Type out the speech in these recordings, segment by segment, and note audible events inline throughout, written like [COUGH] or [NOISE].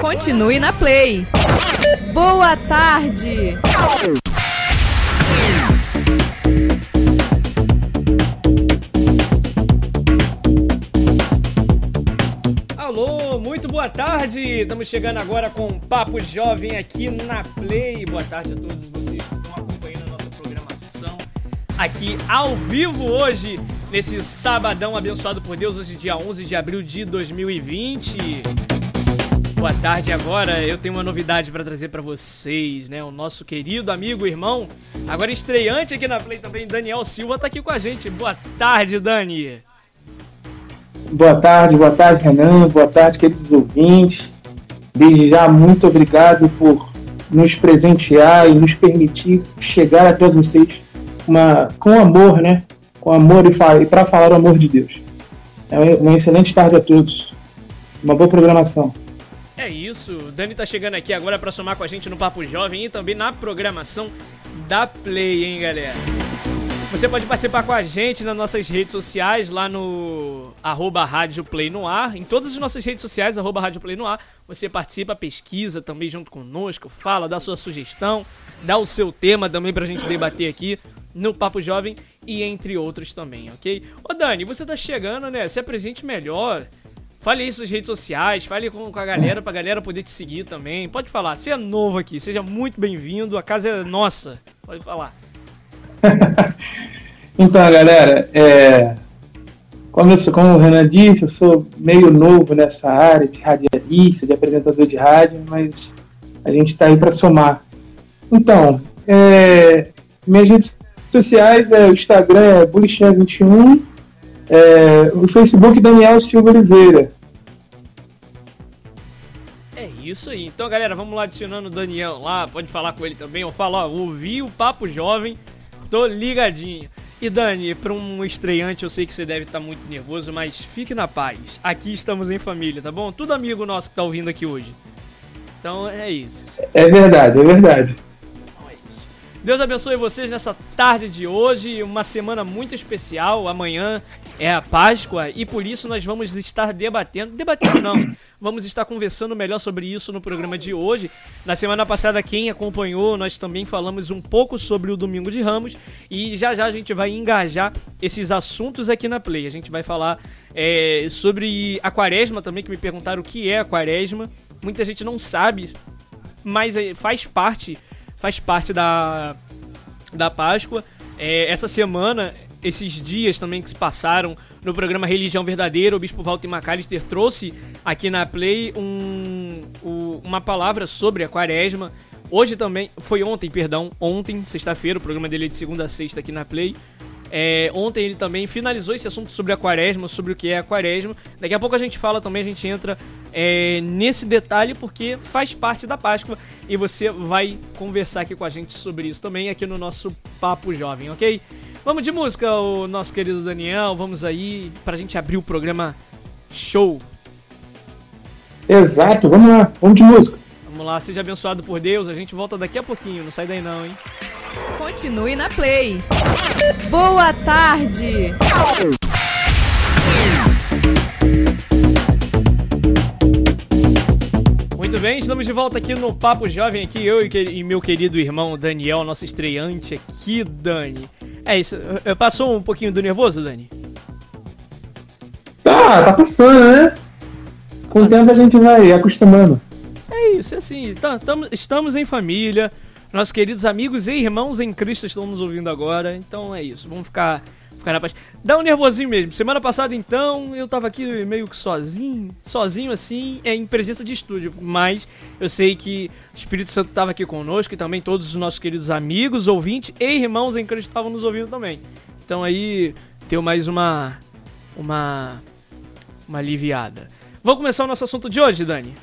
Continue na Play. Boa tarde. Alô, muito boa tarde! Estamos chegando agora com um Papo Jovem aqui na Play. Boa tarde a todos vocês que estão acompanhando a nossa programação aqui ao vivo hoje, nesse sabadão abençoado por Deus, hoje dia 11 de abril de 2020. Boa tarde agora, eu tenho uma novidade para trazer para vocês, né? O nosso querido amigo, irmão, agora estreante aqui na Play também, Daniel Silva, tá aqui com a gente. Boa tarde, Dani! Boa tarde, boa tarde, Renan. Boa tarde, queridos ouvintes. Desde já, muito obrigado por nos presentear e nos permitir chegar até vocês uma, com amor, né? Com amor e, e para falar o amor de Deus. É uma excelente tarde a todos. Uma boa programação. É isso, o Dani tá chegando aqui agora para somar com a gente no Papo Jovem e também na programação da Play, hein, galera? Você pode participar com a gente nas nossas redes sociais, lá no arroba Rádio Play no ar. Em todas as nossas redes sociais, arroba Rádio Play no ar. Você participa, pesquisa também junto conosco, fala, dá sua sugestão, dá o seu tema também pra gente debater aqui no Papo Jovem e entre outros também, ok? Ô Dani, você tá chegando, né? Se apresente melhor. Fale aí suas redes sociais, fale com, a galera pra galera poder te seguir também. Pode falar, você é novo aqui, seja muito bem-vindo, a casa é nossa. Pode falar. [LAUGHS] então, galera, é, como, eu como o Renan disse, eu sou meio novo nessa área de radialista, de apresentador de rádio, mas a gente está aí para somar. Então, é, minhas redes sociais é o Instagram é bulichan21, é, o Facebook Daniel Silva Oliveira. É isso aí. Então, galera, vamos lá adicionando o Daniel lá, pode falar com ele também. Eu falo, ó, ouvi o Papo Jovem, Tô ligadinho. E Dani, para um estreante, eu sei que você deve estar tá muito nervoso, mas fique na paz. Aqui estamos em família, tá bom? Tudo amigo nosso que tá ouvindo aqui hoje. Então é isso. É verdade, é verdade. Deus abençoe vocês nessa tarde de hoje, uma semana muito especial. Amanhã é a Páscoa e por isso nós vamos estar debatendo, debatendo não, Vamos estar conversando melhor sobre isso no programa de hoje. Na semana passada, quem acompanhou, nós também falamos um pouco sobre o Domingo de Ramos e já já a gente vai engajar esses assuntos aqui na Play. A gente vai falar é, sobre a quaresma também, que me perguntaram o que é a quaresma. Muita gente não sabe, mas é, faz parte, faz parte da, da Páscoa. É, essa semana, esses dias também que se passaram, no programa Religião Verdadeira, o Bispo Walter McAllister trouxe aqui na Play um, um, uma palavra sobre a quaresma. Hoje também, foi ontem, perdão, ontem, sexta-feira, o programa dele é de segunda a sexta aqui na Play. É, ontem ele também finalizou esse assunto sobre a quaresma, sobre o que é a quaresma. Daqui a pouco a gente fala também, a gente entra é, nesse detalhe porque faz parte da Páscoa e você vai conversar aqui com a gente sobre isso também aqui no nosso Papo Jovem, ok? Vamos de música, o nosso querido Daniel. Vamos aí pra gente abrir o programa show. Exato, vamos lá, vamos de música. Vamos lá, seja abençoado por Deus. A gente volta daqui a pouquinho, não sai daí não, hein? Continue na Play. Boa tarde. Muito bem, estamos de volta aqui no Papo Jovem, aqui eu e meu querido irmão Daniel, nosso estreante aqui, Dani. É isso. Passou um pouquinho do nervoso, Dani? Tá, tá passando, né? Com o tempo a gente vai acostumando. É isso, é assim. Tá, tamo, estamos em família. Nossos queridos amigos e irmãos em Cristo estão nos ouvindo agora. Então é isso. Vamos ficar ficar na paz. Dá um nervosinho mesmo. Semana passada, então, eu tava aqui meio que sozinho, sozinho assim, é, em presença de estúdio. Mas eu sei que o Espírito Santo estava aqui conosco e também todos os nossos queridos amigos, ouvintes e irmãos em Cristo estavam nos ouvindo também. Então aí deu mais uma. uma. uma aliviada. Vamos começar o nosso assunto de hoje, Dani?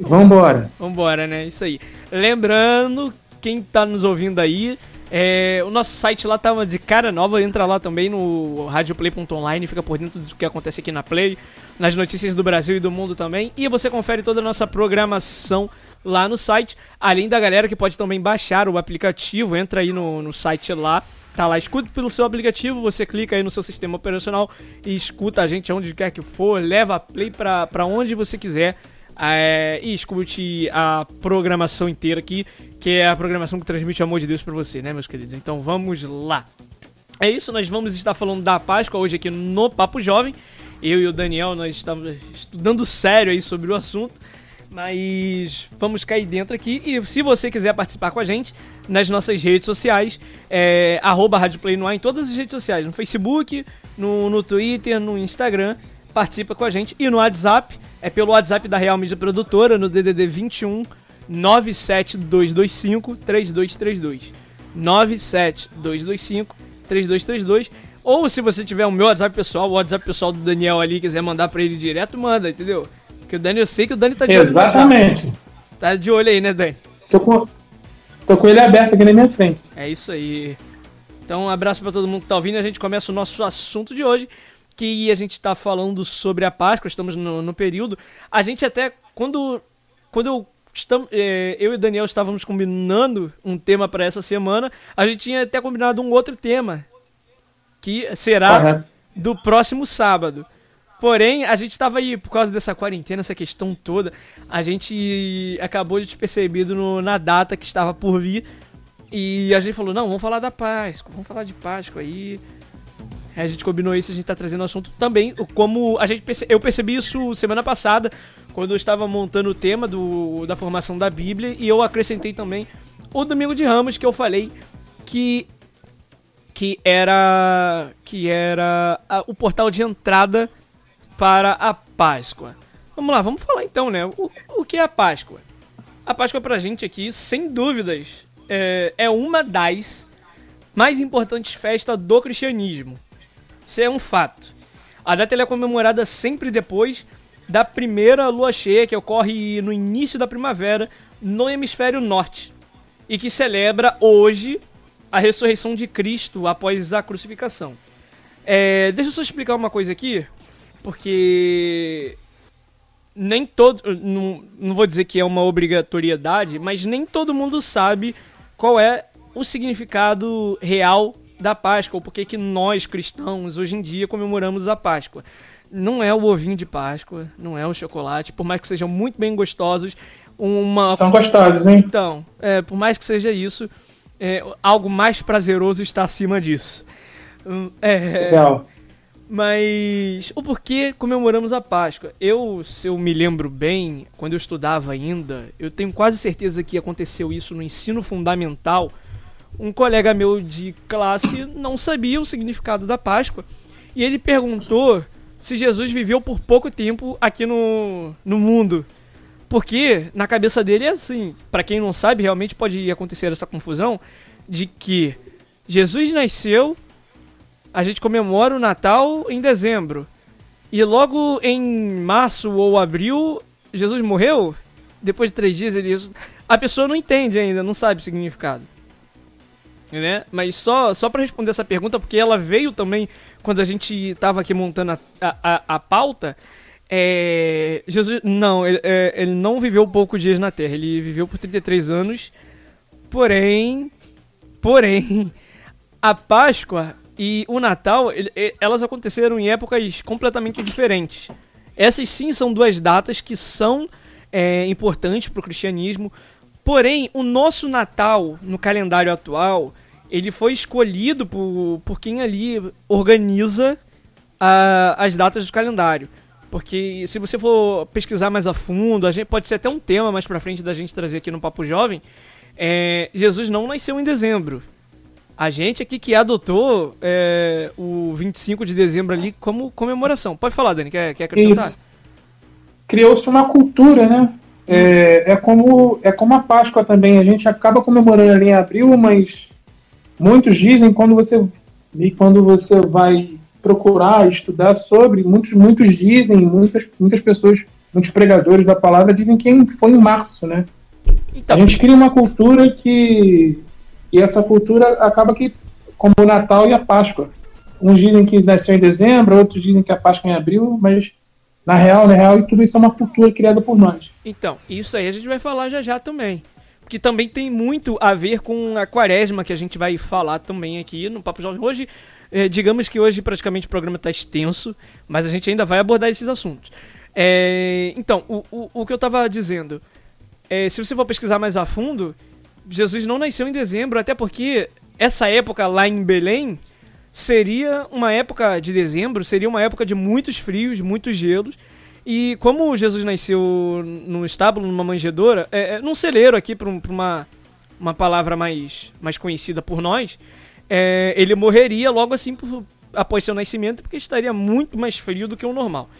Vambora. Vambora, né? Isso aí. Lembrando, quem tá nos ouvindo aí, é, o nosso site lá tá de cara nova, entra lá também no radioplay.online, fica por dentro do que acontece aqui na Play, nas notícias do Brasil e do mundo também. E você confere toda a nossa programação lá no site, além da galera que pode também baixar o aplicativo, entra aí no, no site lá, tá lá, escuta pelo seu aplicativo, você clica aí no seu sistema operacional e escuta a gente onde quer que for, leva a play pra, pra onde você quiser. É, e escute a programação inteira aqui, que é a programação que transmite o amor de Deus para você, né, meus queridos? Então vamos lá. É isso, nós vamos estar falando da Páscoa hoje aqui no Papo Jovem. Eu e o Daniel, nós estamos estudando sério aí sobre o assunto. Mas vamos cair dentro aqui. E se você quiser participar com a gente nas nossas redes sociais, é arroba Play no ar em todas as redes sociais, no Facebook, no, no Twitter, no Instagram. Participa com a gente. E no WhatsApp, é pelo WhatsApp da Real Mídia Produtora, no DDD 21 97225 3232. 97225 3232. Ou se você tiver o meu WhatsApp pessoal, o WhatsApp pessoal do Daniel ali, quiser mandar pra ele direto, manda, entendeu? Que o Dani, eu sei que o Dani tá de Exatamente. olho. Tá de olho aí, né, Dani? Tô com, tô com ele aberto aqui na minha frente. É isso aí. Então, um abraço para todo mundo que tá ouvindo. A gente começa o nosso assunto de hoje, que a gente tá falando sobre a Páscoa, estamos no, no período. A gente até, quando, quando eu Estamos, é, eu e o Daniel estávamos combinando um tema para essa semana. A gente tinha até combinado um outro tema, que será uhum. do próximo sábado. Porém, a gente estava aí, por causa dessa quarentena, essa questão toda, a gente acabou de te percebido no, na data que estava por vir. E a gente falou, não, vamos falar da Páscoa, vamos falar de Páscoa aí. A gente combinou isso, a gente está trazendo o assunto também, como a gente perce... eu percebi isso semana passada, quando eu estava montando o tema do, da formação da Bíblia, e eu acrescentei também o Domingo de Ramos, que eu falei que que era que era a, o portal de entrada para a Páscoa. Vamos lá, vamos falar então, né? O, o que é a Páscoa? A Páscoa pra gente aqui, sem dúvidas, é, é uma das mais importantes festas do cristianismo. Isso é um fato. A data é comemorada sempre depois da primeira lua cheia, que ocorre no início da primavera, no hemisfério norte, e que celebra hoje a ressurreição de Cristo após a crucificação. É, deixa eu só explicar uma coisa aqui, porque nem todo. Não, não vou dizer que é uma obrigatoriedade, mas nem todo mundo sabe qual é o significado real da Páscoa, ou por que nós cristãos hoje em dia comemoramos a Páscoa não é o ovinho de Páscoa, não é o chocolate, por mais que sejam muito bem gostosos. Uma... São gostosos, hein? Então, é, por mais que seja isso, é, algo mais prazeroso está acima disso. Hum, é, Legal. Mas o porquê comemoramos a Páscoa? Eu, se eu me lembro bem, quando eu estudava ainda, eu tenho quase certeza que aconteceu isso no ensino fundamental. Um colega meu de classe não sabia o significado da Páscoa e ele perguntou se Jesus viveu por pouco tempo aqui no, no mundo. Porque na cabeça dele é assim, para quem não sabe, realmente pode acontecer essa confusão de que Jesus nasceu, a gente comemora o Natal em dezembro. E logo em março ou abril, Jesus morreu. Depois de três dias, ele. A pessoa não entende ainda, não sabe o significado né? Mas só, só para responder essa pergunta, porque ela veio também quando a gente estava aqui montando a, a, a pauta. É, Jesus, não, ele, é, ele não viveu poucos dias na Terra, ele viveu por 33 anos. Porém, porém, [LAUGHS] a Páscoa e o Natal, ele, elas aconteceram em épocas completamente diferentes. Essas sim são duas datas que são é, importantes para o cristianismo. Porém, o nosso Natal no calendário atual ele foi escolhido por, por quem ali organiza a, as datas do calendário. Porque se você for pesquisar mais a fundo, a gente pode ser até um tema mais pra frente da gente trazer aqui no Papo Jovem. É, Jesus não nasceu em dezembro. A gente aqui que adotou é, o 25 de dezembro ali como comemoração. Pode falar, Dani, quer, quer acrescentar? Criou-se uma cultura, né? É, é, como, é como a Páscoa também. A gente acaba comemorando ali em abril, mas Muitos dizem quando você e quando você vai procurar estudar sobre, muitos muitos dizem, muitas muitas pessoas, muitos pregadores da palavra dizem que foi em março, né? Então. A gente cria uma cultura que e essa cultura acaba que como o Natal e a Páscoa. Uns dizem que nasceu em dezembro, outros dizem que a Páscoa é em abril, mas na real, na real, tudo isso é uma cultura criada por nós. Então, isso aí a gente vai falar já já também. que também tem muito a ver com a quaresma que a gente vai falar também aqui no Papo Jovem. Hoje, é, digamos que hoje praticamente o programa está extenso, mas a gente ainda vai abordar esses assuntos. É, então, o, o, o, que eu estava dizendo, é, se você for pesquisar mais a fundo, Jesus não nasceu em dezembro, até porque essa época lá em Belém seria uma época de dezembro, seria uma época de muitos frios, muitos gelos. E como Jesus nasceu num estábulo, numa manjedoura, é, é num celeiro aqui, para um, uma, uma palavra mais, mais conhecida por nós, é, ele morreria logo assim por, após seu nascimento, porque estaria muito mais frio do que o normal.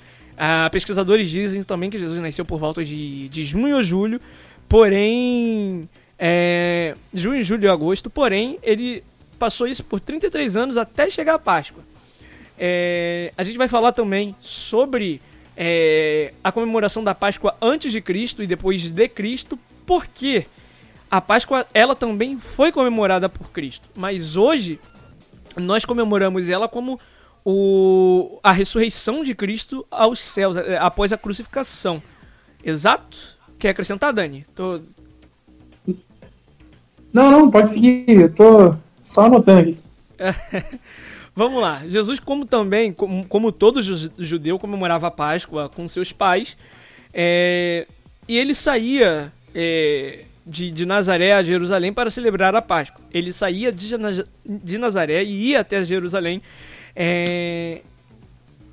Ah, pesquisadores dizem também que Jesus nasceu por volta de, de junho ou julho, porém. É, junho, julho e agosto, porém, ele passou isso por 33 anos até chegar a Páscoa. É, a gente vai falar também sobre é, a comemoração da Páscoa antes de Cristo e depois de Cristo, porque a Páscoa ela também foi comemorada por Cristo, mas hoje nós comemoramos ela como o, a ressurreição de Cristo aos céus é, após a crucificação. Exato? Quer acrescentar, Dani? Tô... Não, não, pode seguir. Eu tô só anotando aqui. [LAUGHS] Vamos lá. Jesus, como também, como, como todo judeu, comemorava a Páscoa com seus pais. É, e ele saía é, de, de Nazaré a Jerusalém para celebrar a Páscoa. Ele saía de, de Nazaré e ia até Jerusalém é,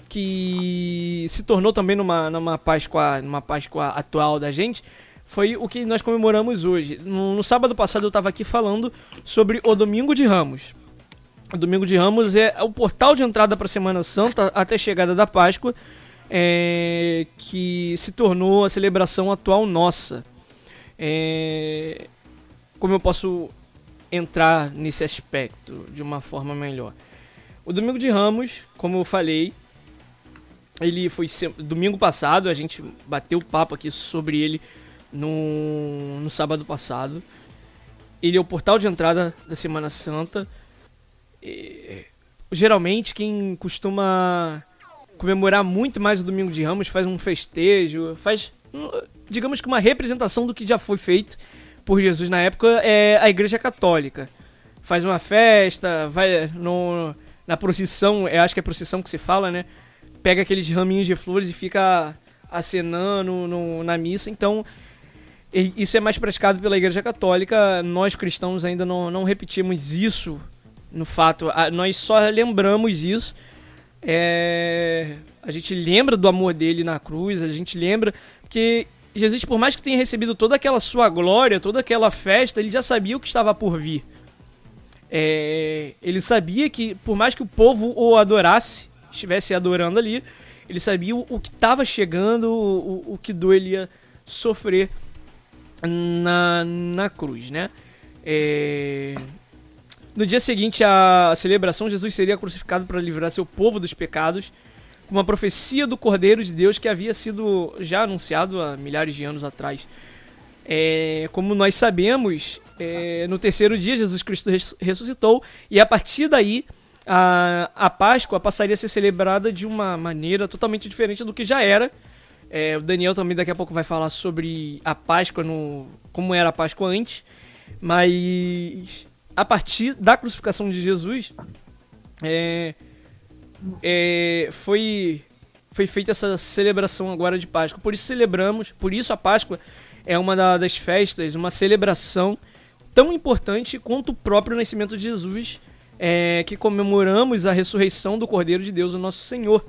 que se tornou também numa, numa, Páscoa, numa Páscoa atual da gente, foi o que nós comemoramos hoje. No, no sábado passado eu estava aqui falando sobre o Domingo de Ramos. O Domingo de Ramos é o portal de entrada para a Semana Santa até a chegada da Páscoa, é, que se tornou a celebração atual nossa. É, como eu posso entrar nesse aspecto de uma forma melhor? O Domingo de Ramos, como eu falei, ele foi domingo passado, a gente bateu papo aqui sobre ele no, no sábado passado. Ele é o portal de entrada da Semana Santa. E, geralmente, quem costuma comemorar muito mais o Domingo de Ramos faz um festejo, faz, digamos que uma representação do que já foi feito por Jesus na época é a Igreja Católica. Faz uma festa, vai no na procissão, eu acho que é procissão que se fala, né? Pega aqueles raminhos de flores e fica acenando no, na missa. Então, isso é mais praticado pela Igreja Católica. Nós cristãos ainda não, não repetimos isso no fato. nós só lembramos isso. É, a gente lembra do amor dele na cruz, a gente lembra que Jesus, por mais que tenha recebido toda aquela sua glória, toda aquela festa, ele já sabia o que estava por vir. É, ele sabia que, por mais que o povo o adorasse, estivesse adorando ali, ele sabia o, o que estava chegando, o, o que dor ele ia sofrer na, na cruz, né? É... No dia seguinte à celebração, Jesus seria crucificado para livrar seu povo dos pecados, com uma profecia do Cordeiro de Deus que havia sido já anunciado há milhares de anos atrás. É, como nós sabemos, é, no terceiro dia Jesus Cristo ressuscitou e a partir daí a, a Páscoa passaria a ser celebrada de uma maneira totalmente diferente do que já era. É, o Daniel também daqui a pouco vai falar sobre a Páscoa, no, como era a Páscoa antes. Mas a partir da crucificação de Jesus, é, é, foi, foi feita essa celebração agora de Páscoa. Por isso celebramos, por isso a Páscoa é uma da, das festas, uma celebração tão importante quanto o próprio nascimento de Jesus, é, que comemoramos a ressurreição do Cordeiro de Deus, o nosso Senhor.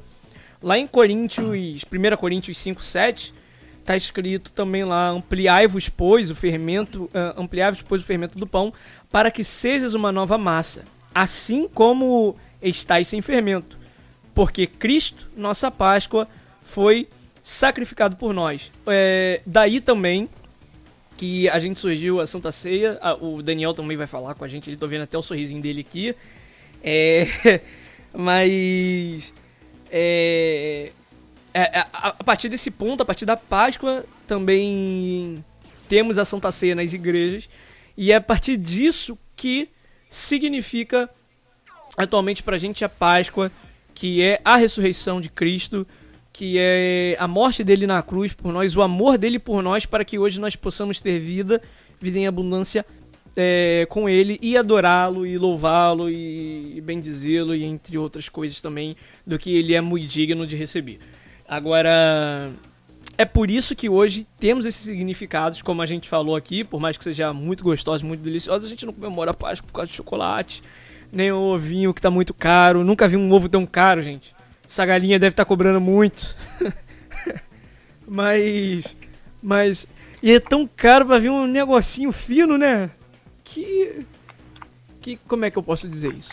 Lá em Coríntios, 1 Coríntios 5, 7, está escrito também lá, ampliai-vos, pois, o fermento, uh, ampliai-vos, pois, o fermento do pão, para que sejas uma nova massa, assim como estáis sem fermento. Porque Cristo, nossa Páscoa, foi sacrificado por nós. É, daí também que a gente surgiu a Santa Ceia, a, o Daniel também vai falar com a gente, ele tô vendo até o sorrisinho dele aqui. É, [LAUGHS] mas é, é, é, a, a partir desse ponto, a partir da Páscoa, também temos a Santa Ceia nas igrejas. E é a partir disso que significa atualmente pra gente a Páscoa, que é a ressurreição de Cristo, que é a morte dele na cruz por nós, o amor dele por nós, para que hoje nós possamos ter vida, vida em abundância é, com ele e adorá-lo e louvá-lo e, e bendizê-lo e entre outras coisas também do que ele é muito digno de receber. Agora, é por isso que hoje temos esses significados, como a gente falou aqui, por mais que seja muito gostoso, muito delicioso, a gente não comemora a Páscoa por causa de chocolate, nem o ovinho que tá muito caro. Nunca vi um ovo tão caro, gente. Essa galinha deve estar tá cobrando muito. [LAUGHS] mas. Mas. E é tão caro pra vir um negocinho fino, né? Que. Que. Como é que eu posso dizer isso?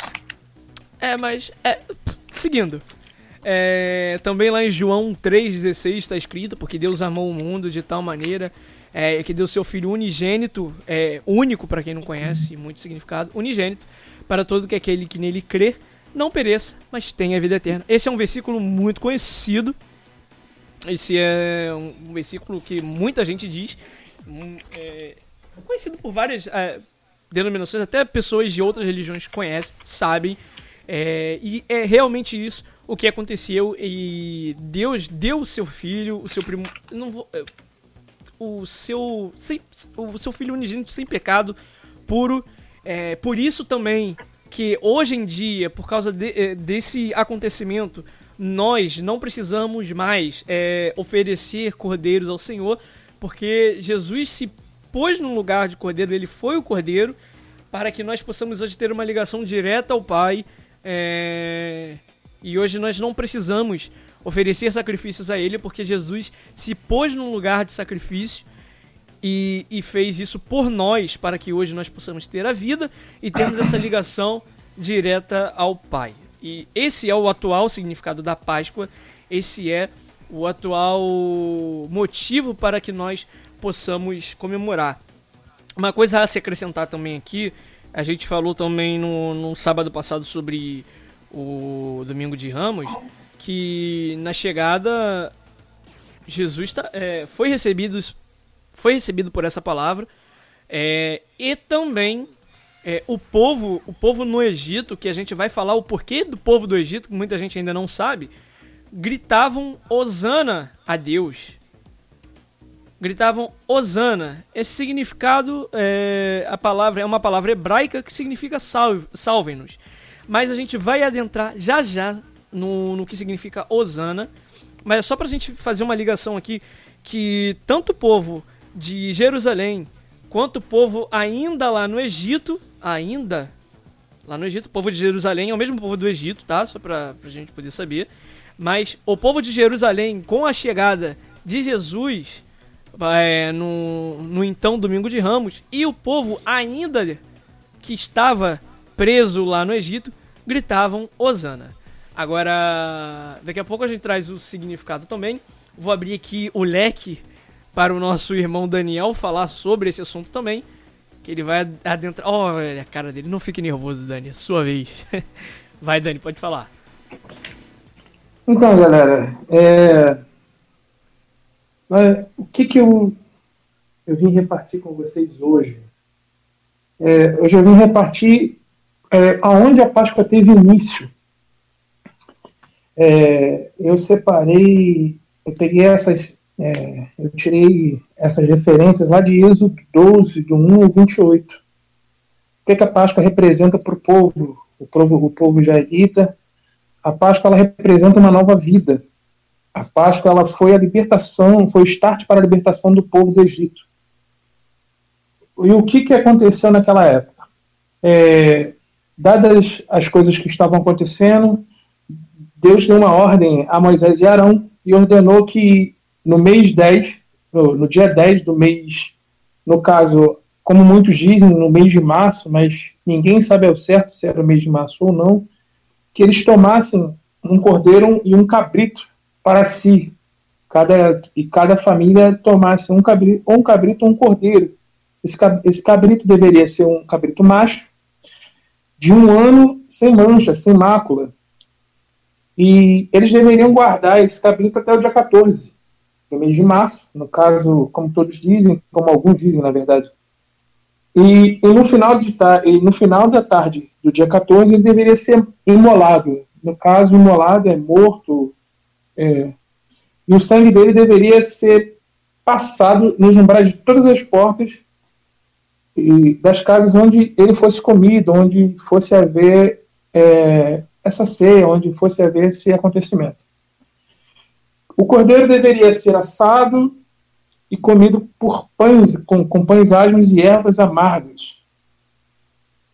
É, mas. É. Seguindo. É, também lá em João 3,16 está escrito: Porque Deus amou o mundo de tal maneira é, que deu seu Filho unigênito, é, único para quem não conhece, muito significado, unigênito, para todo que aquele que nele crê não pereça, mas tenha vida eterna. Esse é um versículo muito conhecido. Esse é um versículo que muita gente diz, um, é, conhecido por várias é, denominações, até pessoas de outras religiões conhecem, sabem, é, e é realmente isso o que aconteceu e Deus deu o seu filho, o seu primo, não vou, é, o seu sem, o seu filho unigênito sem pecado, puro. É, por isso também que hoje em dia, por causa de, é, desse acontecimento, nós não precisamos mais é, oferecer cordeiros ao Senhor, porque Jesus se pôs no lugar de cordeiro, ele foi o cordeiro, para que nós possamos hoje ter uma ligação direta ao Pai. É, e hoje nós não precisamos oferecer sacrifícios a Ele, porque Jesus se pôs num lugar de sacrifício e, e, fez isso por nós, para que hoje nós possamos ter a vida e termos essa ligação direta ao Pai. E esse é o atual significado da Páscoa, esse é o atual motivo para que nós possamos comemorar. Uma coisa a se acrescentar também aqui, a gente falou também no, no sábado passado sobre o Domingo de Ramos, que na chegada Jesus tá, é, foi recebido foi recebido por essa palavra é, e também é, o povo o povo no Egito que a gente vai falar o porquê do povo do Egito que muita gente ainda não sabe gritavam Osana a Deus gritavam Osana esse significado é, a palavra é uma palavra hebraica que significa salve salve-nos mas a gente vai adentrar já já no, no que significa Osana. Mas é só pra gente fazer uma ligação aqui que tanto o povo de Jerusalém quanto o povo ainda lá no Egito, ainda lá no Egito, o povo de Jerusalém é o mesmo povo do Egito, tá? Só pra, pra gente poder saber. Mas o povo de Jerusalém, com a chegada de Jesus é, no, no então Domingo de Ramos, e o povo ainda que estava preso lá no Egito, gritavam Osana. Agora, daqui a pouco a gente traz o significado também. Vou abrir aqui o leque para o nosso irmão Daniel falar sobre esse assunto também. Que ele vai adentrar. Olha a cara dele, não fique nervoso, Dani, é sua vez. [LAUGHS] Vai, Dani, pode falar. Então, galera, é... o que, que eu, eu vim repartir com vocês hoje? É, hoje eu vim repartir é, aonde a Páscoa teve início. É, eu separei, eu peguei essas, é, eu tirei essas referências lá de Êxodo 12, do 1 ao 28. O que, é que a Páscoa representa para o povo, o povo, o povo israelita? A Páscoa ela representa uma nova vida. A Páscoa ela foi a libertação, foi o start para a libertação do povo do Egito. E o que, que aconteceu naquela época? É, dadas as coisas que estavam acontecendo, Deus deu uma ordem a Moisés e Arão e ordenou que no mês 10, no, no dia 10 do mês, no caso, como muitos dizem, no mês de março, mas ninguém sabe ao certo se era o mês de março ou não, que eles tomassem um cordeiro e um cabrito para si. Cada, e cada família tomasse um cabrito, ou um cabrito ou um cordeiro. Esse cabrito deveria ser um cabrito macho, de um ano sem mancha, sem mácula. E eles deveriam guardar esse cabrito até o dia 14, no mês de março, no caso, como todos dizem, como alguns dizem, na verdade. E, e no, final de e no final da tarde do dia 14, ele deveria ser imolado. No caso, imolado é morto, é, e o sangue dele deveria ser passado nos umbrais de todas as portas e das casas onde ele fosse comido, onde fosse haver é, essa ceia, onde fosse haver esse acontecimento. O cordeiro deveria ser assado e comido por pães, com, com pães asmos e ervas amargas.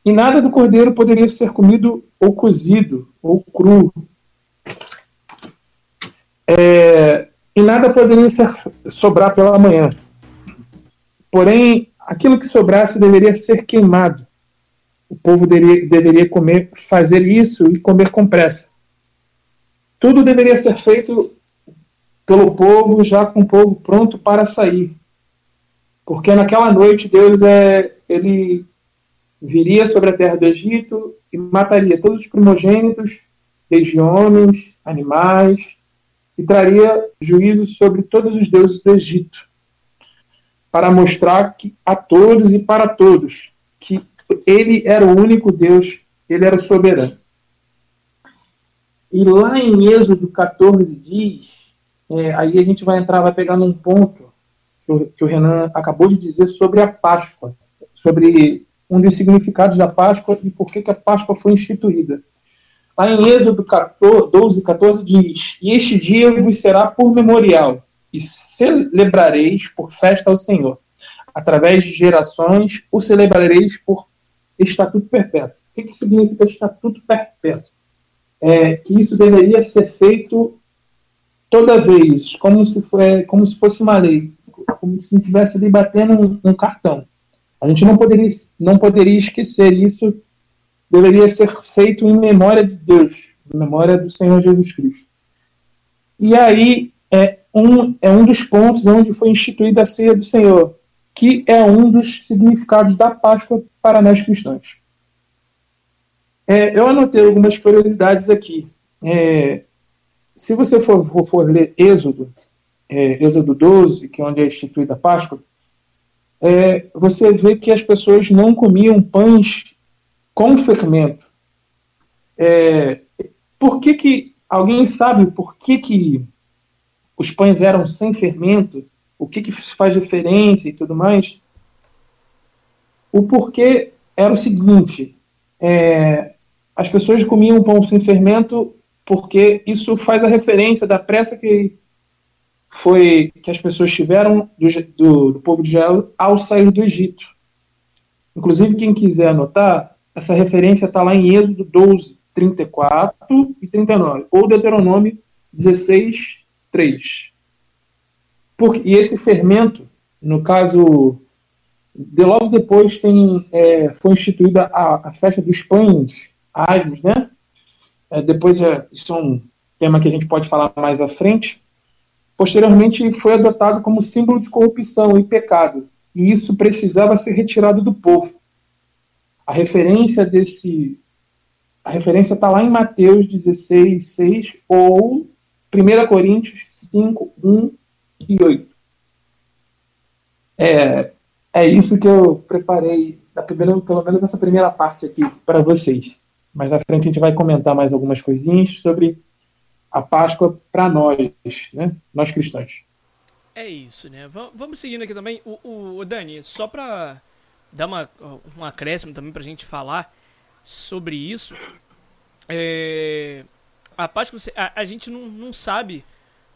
E nada do cordeiro poderia ser comido ou cozido ou cru. É, e nada poderia ser, sobrar pela manhã. Porém, aquilo que sobrasse deveria ser queimado. O povo deveria, deveria comer, fazer isso e comer com pressa. Tudo deveria ser feito pelo povo, já com o povo pronto para sair. Porque naquela noite Deus é, ele viria sobre a terra do Egito e mataria todos os primogênitos, desde homens, animais, e traria juízo sobre todos os deuses do Egito, para mostrar que, a todos e para todos que ele era o único Deus, ele era soberano. E lá em Êxodo 14 diz, é, aí a gente vai entrar, vai pegar num ponto que o, que o Renan acabou de dizer sobre a Páscoa, sobre um dos significados da Páscoa e por que, que a Páscoa foi instituída. Lá em Êxodo 14, 12, 14 diz: E este dia vos será por memorial, e celebrareis por festa ao Senhor. Através de gerações o celebrareis por estatuto perpétuo. O que, que significa estatuto perpétuo? É que isso deveria ser feito toda vez, como se, foi, como se fosse uma lei, como se não estivesse ali batendo um, um cartão. A gente não poderia, não poderia esquecer isso, deveria ser feito em memória de Deus, em memória do Senhor Jesus Cristo. E aí é um, é um dos pontos onde foi instituída a ceia do Senhor, que é um dos significados da Páscoa para nós cristãos. É, eu anotei algumas curiosidades aqui. É, se você for, for, for ler Êxodo, é, Êxodo 12, que é onde é instituída a Páscoa, é, você vê que as pessoas não comiam pães com fermento. É, por que, que alguém sabe por que, que os pães eram sem fermento? O que, que faz diferença e tudo mais? O porquê era o seguinte: é, as pessoas comiam pão sem fermento porque isso faz a referência da pressa que foi que as pessoas tiveram do, do, do povo de Israel ao sair do Egito. Inclusive, quem quiser anotar, essa referência está lá em Êxodo 12, 34 e 39, ou Deuteronômio 16, 3. Porque, e esse fermento, no caso, de logo depois tem, é, foi instituída a, a, festa dos pães asmos, né? É, depois, é, isso é um tema que a gente pode falar mais à frente, Posteriormente, foi adotado como símbolo de corrupção e pecado, e isso precisava ser retirado do povo. A referência desse a referência está lá em Mateus 16, 6 ou 1 Coríntios 5, 1 e 8. É, é isso que eu preparei, da primeira, pelo menos essa primeira parte aqui, para vocês. Mais à frente a gente vai comentar mais algumas coisinhas sobre a Páscoa para nós, né? Nós cristãos. É isso, né? Vamos seguindo aqui também. O, o Dani, só para dar uma, um acréscimo também para a gente falar sobre isso. É, a Páscoa, a, a gente não, não sabe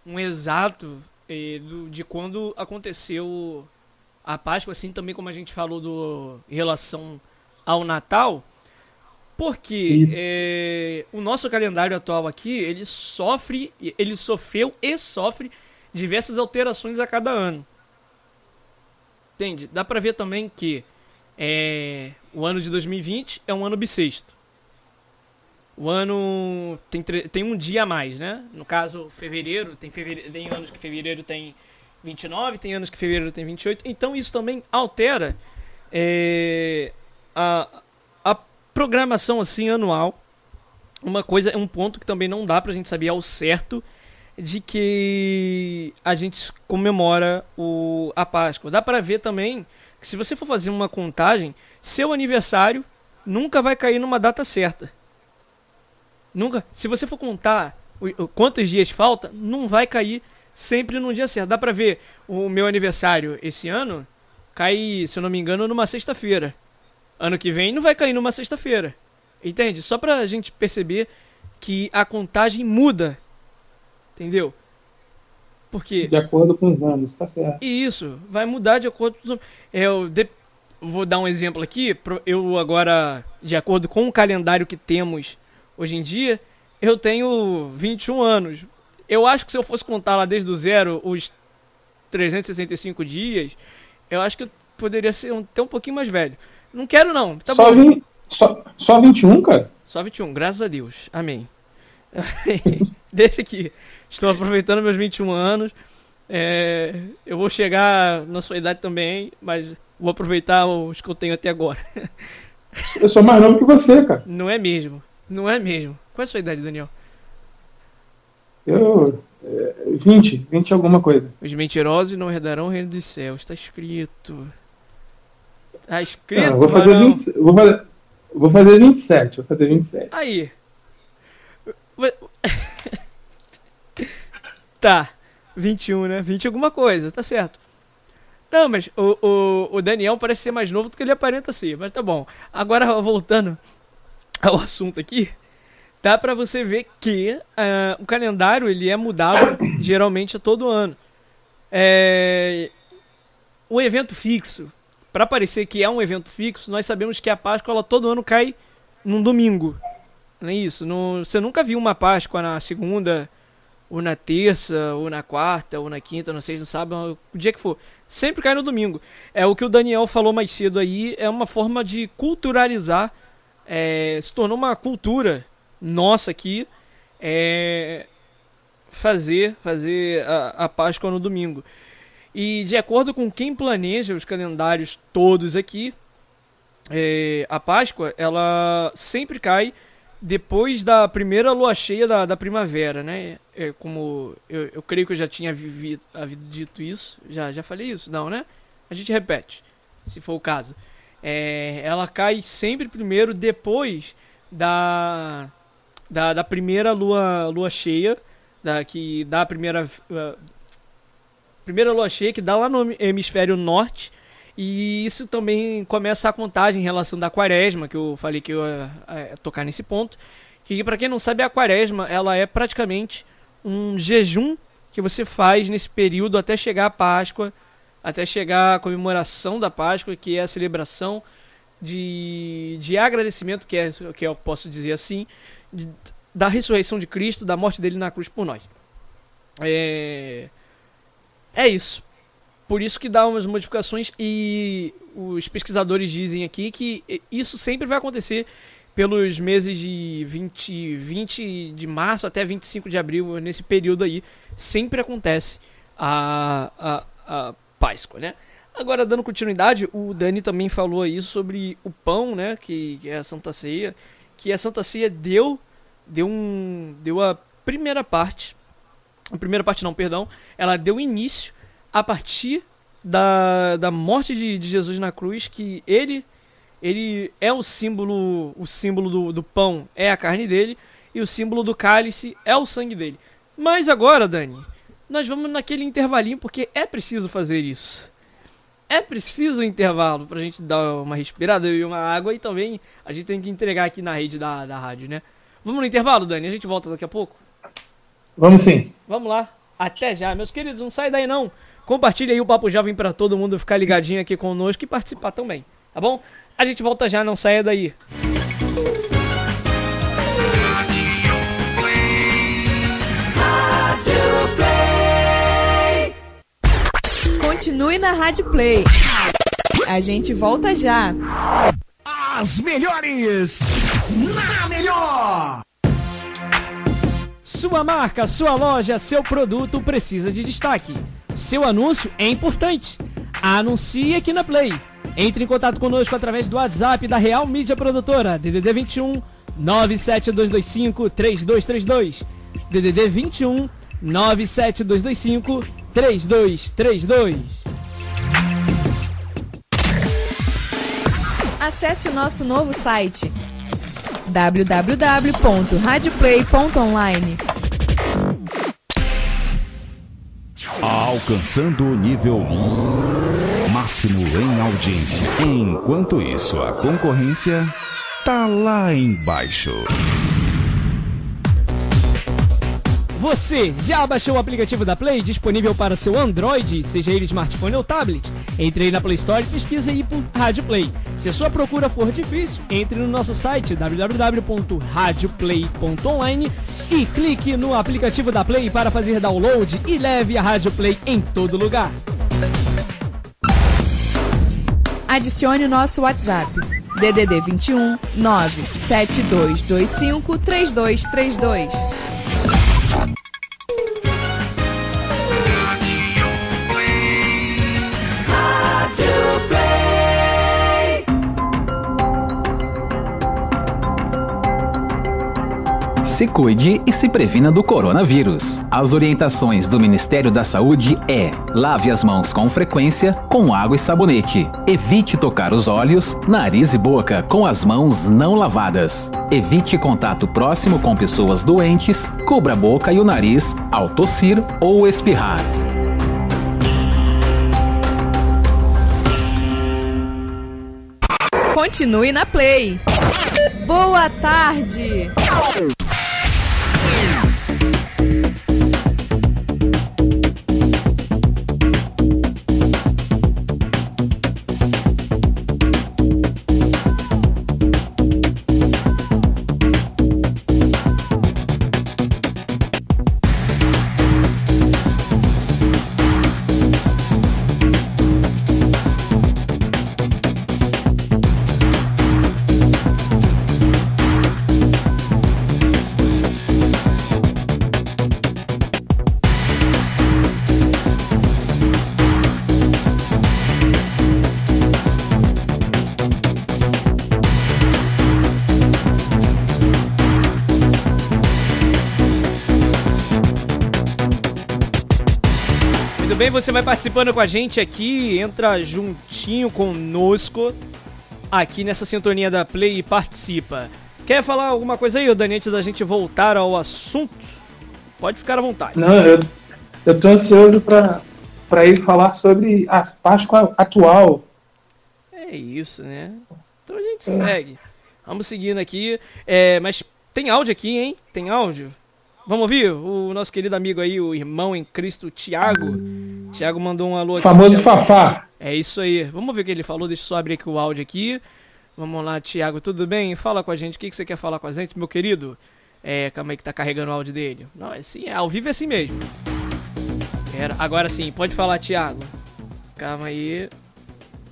um exato é, do, de quando aconteceu a Páscoa, assim também como a gente falou do, em relação ao Natal. Porque é, o nosso calendário atual aqui, ele sofre, ele sofreu e sofre diversas alterações a cada ano. Entende? Dá pra ver também que é, o ano de 2020 é um ano bissexto. O ano tem, tem um dia a mais, né? No caso, fevereiro, tem, fevereiro, tem anos que fevereiro tem 29, tem anos que fevereiro tem 28. Então isso também altera é, a, programação assim anual. Uma coisa, um ponto que também não dá pra gente saber ao certo de que a gente comemora o, a Páscoa. Dá para ver também que se você for fazer uma contagem, seu aniversário nunca vai cair numa data certa. Nunca. Se você for contar quantos dias falta, não vai cair sempre num dia certo. Dá pra ver o meu aniversário esse ano cai, se eu não me engano, numa sexta-feira. Ano que vem não vai cair numa sexta-feira. Entende? Só pra gente perceber que a contagem muda. Entendeu? Porque. De acordo com os anos, tá certo. E isso, vai mudar de acordo com os Eu de... vou dar um exemplo aqui. Eu agora, de acordo com o calendário que temos hoje em dia, eu tenho 21 anos. Eu acho que se eu fosse contar lá desde o zero os 365 dias, eu acho que eu poderia ser um, até um pouquinho mais velho. Não quero não, tá só, bom. só, só 21, cara? Só 21, graças a Deus. Amém. [LAUGHS] Deixa aqui. Estou aproveitando meus 21 anos. É, eu vou chegar na sua idade também, mas vou aproveitar os que eu tenho até agora. [LAUGHS] Eu sou mais novo que você, cara. Não é mesmo. Não é mesmo. Qual é a sua idade, Daniel? Eu. É, 20, 20 alguma coisa. Os mentirosos não herdarão o reino dos céus. Está escrito. Está escrito. Não, vou, fazer 20, vou, fazer, vou fazer 27. Vou fazer 27. Aí. Tá. 21, né? 20 alguma coisa, tá certo. Não, mas o, o, o Daniel parece ser mais novo do que ele aparenta ser, mas tá bom. Agora, voltando ao assunto aqui, dá pra você ver que uh, o calendário ele é mudado geralmente a todo ano. É... O evento fixo, para parecer que é um evento fixo, nós sabemos que a Páscoa ela, todo ano cai num domingo. Não é isso? No, você nunca viu uma Páscoa na segunda, ou na terça, ou na quarta, ou na quinta, não sei, não sabe, o dia que for. Sempre cai no domingo. É o que o Daniel falou mais cedo aí, é uma forma de culturalizar, é, se tornou uma cultura nossa aqui, é, fazer, fazer a, a Páscoa no domingo. E de acordo com quem planeja os calendários todos aqui, é, a Páscoa ela sempre cai depois da primeira lua cheia da, da primavera, né? É, como eu, eu creio que eu já tinha vivido, havido dito isso, já, já falei isso, não, né? A gente repete, se for o caso. É, ela cai sempre primeiro depois da, da, da primeira lua, lua cheia, da, que dá a primeira, uh, primeira lua cheia, que dá lá no hemisfério norte, e isso também começa a contagem em relação da quaresma, que eu falei que eu ia, ia tocar nesse ponto. Que para quem não sabe, a quaresma ela é praticamente um jejum que você faz nesse período até chegar a Páscoa, até chegar a comemoração da Páscoa, que é a celebração de, de agradecimento, que é que eu posso dizer assim, de, da ressurreição de Cristo, da morte dele na cruz por nós. É, é isso. Por isso que dá umas modificações e os pesquisadores dizem aqui que isso sempre vai acontecer pelos meses de 20, 20 de março até 25 de abril, nesse período aí, sempre acontece a, a, a Páscoa, né? Agora, dando continuidade, o Dani também falou aí sobre o pão, né, que, que é a Santa Ceia, que a Santa Ceia deu, deu, um, deu a primeira parte, a primeira parte não, perdão, ela deu início a partir da, da morte de, de Jesus na cruz, que ele ele é o símbolo o símbolo do, do pão é a carne dele e o símbolo do cálice é o sangue dele. Mas agora, Dani, nós vamos naquele intervalinho porque é preciso fazer isso. É preciso um intervalo pra gente dar uma respirada e uma água e também a gente tem que entregar aqui na rede da, da rádio, né? Vamos no intervalo, Dani? A gente volta daqui a pouco? Vamos sim. Vamos lá. Até já. Meus queridos, não sai daí não. Compartilhe aí o Papo Jovem para todo mundo ficar ligadinho aqui conosco e participar também, tá bom? A gente volta já, não saia daí. Continue na Rádio Play. A gente volta já. As melhores na melhor. Sua marca, sua loja, seu produto precisa de destaque. Seu anúncio é importante. Anuncie aqui na Play. Entre em contato conosco através do WhatsApp da Real Mídia Produtora, DDD 21 97225 3232. DDD 21 97225 3232. Acesse o nosso novo site www.radioplay.online Alcançando o nível máximo em audiência. Enquanto isso, a concorrência tá lá embaixo. Você já baixou o aplicativo da Play disponível para seu Android, seja ele smartphone ou tablet? Entre aí na Play Store e pesquisa aí por Rádio Play. Se a sua procura for difícil, entre no nosso site www.radioplay.online e clique no aplicativo da Play para fazer download e leve a Rádio Play em todo lugar. Adicione o nosso WhatsApp. DDD 21 97225 3232. Se cuide e se previna do coronavírus. As orientações do Ministério da Saúde é: lave as mãos com frequência com água e sabonete. Evite tocar os olhos, nariz e boca com as mãos não lavadas. Evite contato próximo com pessoas doentes. Cubra a boca e o nariz ao tossir ou espirrar. Continue na Play. Boa tarde. Bem, você vai participando com a gente aqui, entra juntinho conosco aqui nessa sintonia da Play e participa. Quer falar alguma coisa aí, Dani, antes da gente voltar ao assunto? Pode ficar à vontade. Não, eu, eu tô ansioso pra, pra ir falar sobre a Páscoa atual. É isso, né? Então a gente segue. Vamos seguindo aqui. É, mas tem áudio aqui, hein? Tem áudio? Vamos ouvir o nosso querido amigo aí, o irmão em Cristo, Tiago. Tiago mandou um alô aqui. Famoso Fafá. É isso aí. Vamos ver o que ele falou. Deixa eu só abrir aqui o áudio aqui. Vamos lá, Tiago, tudo bem? Fala com a gente. O que, que você quer falar com a gente, meu querido? É, calma aí que tá carregando o áudio dele. Não, é assim, é ao vivo é assim mesmo. Era, agora sim, pode falar, Tiago. Calma aí.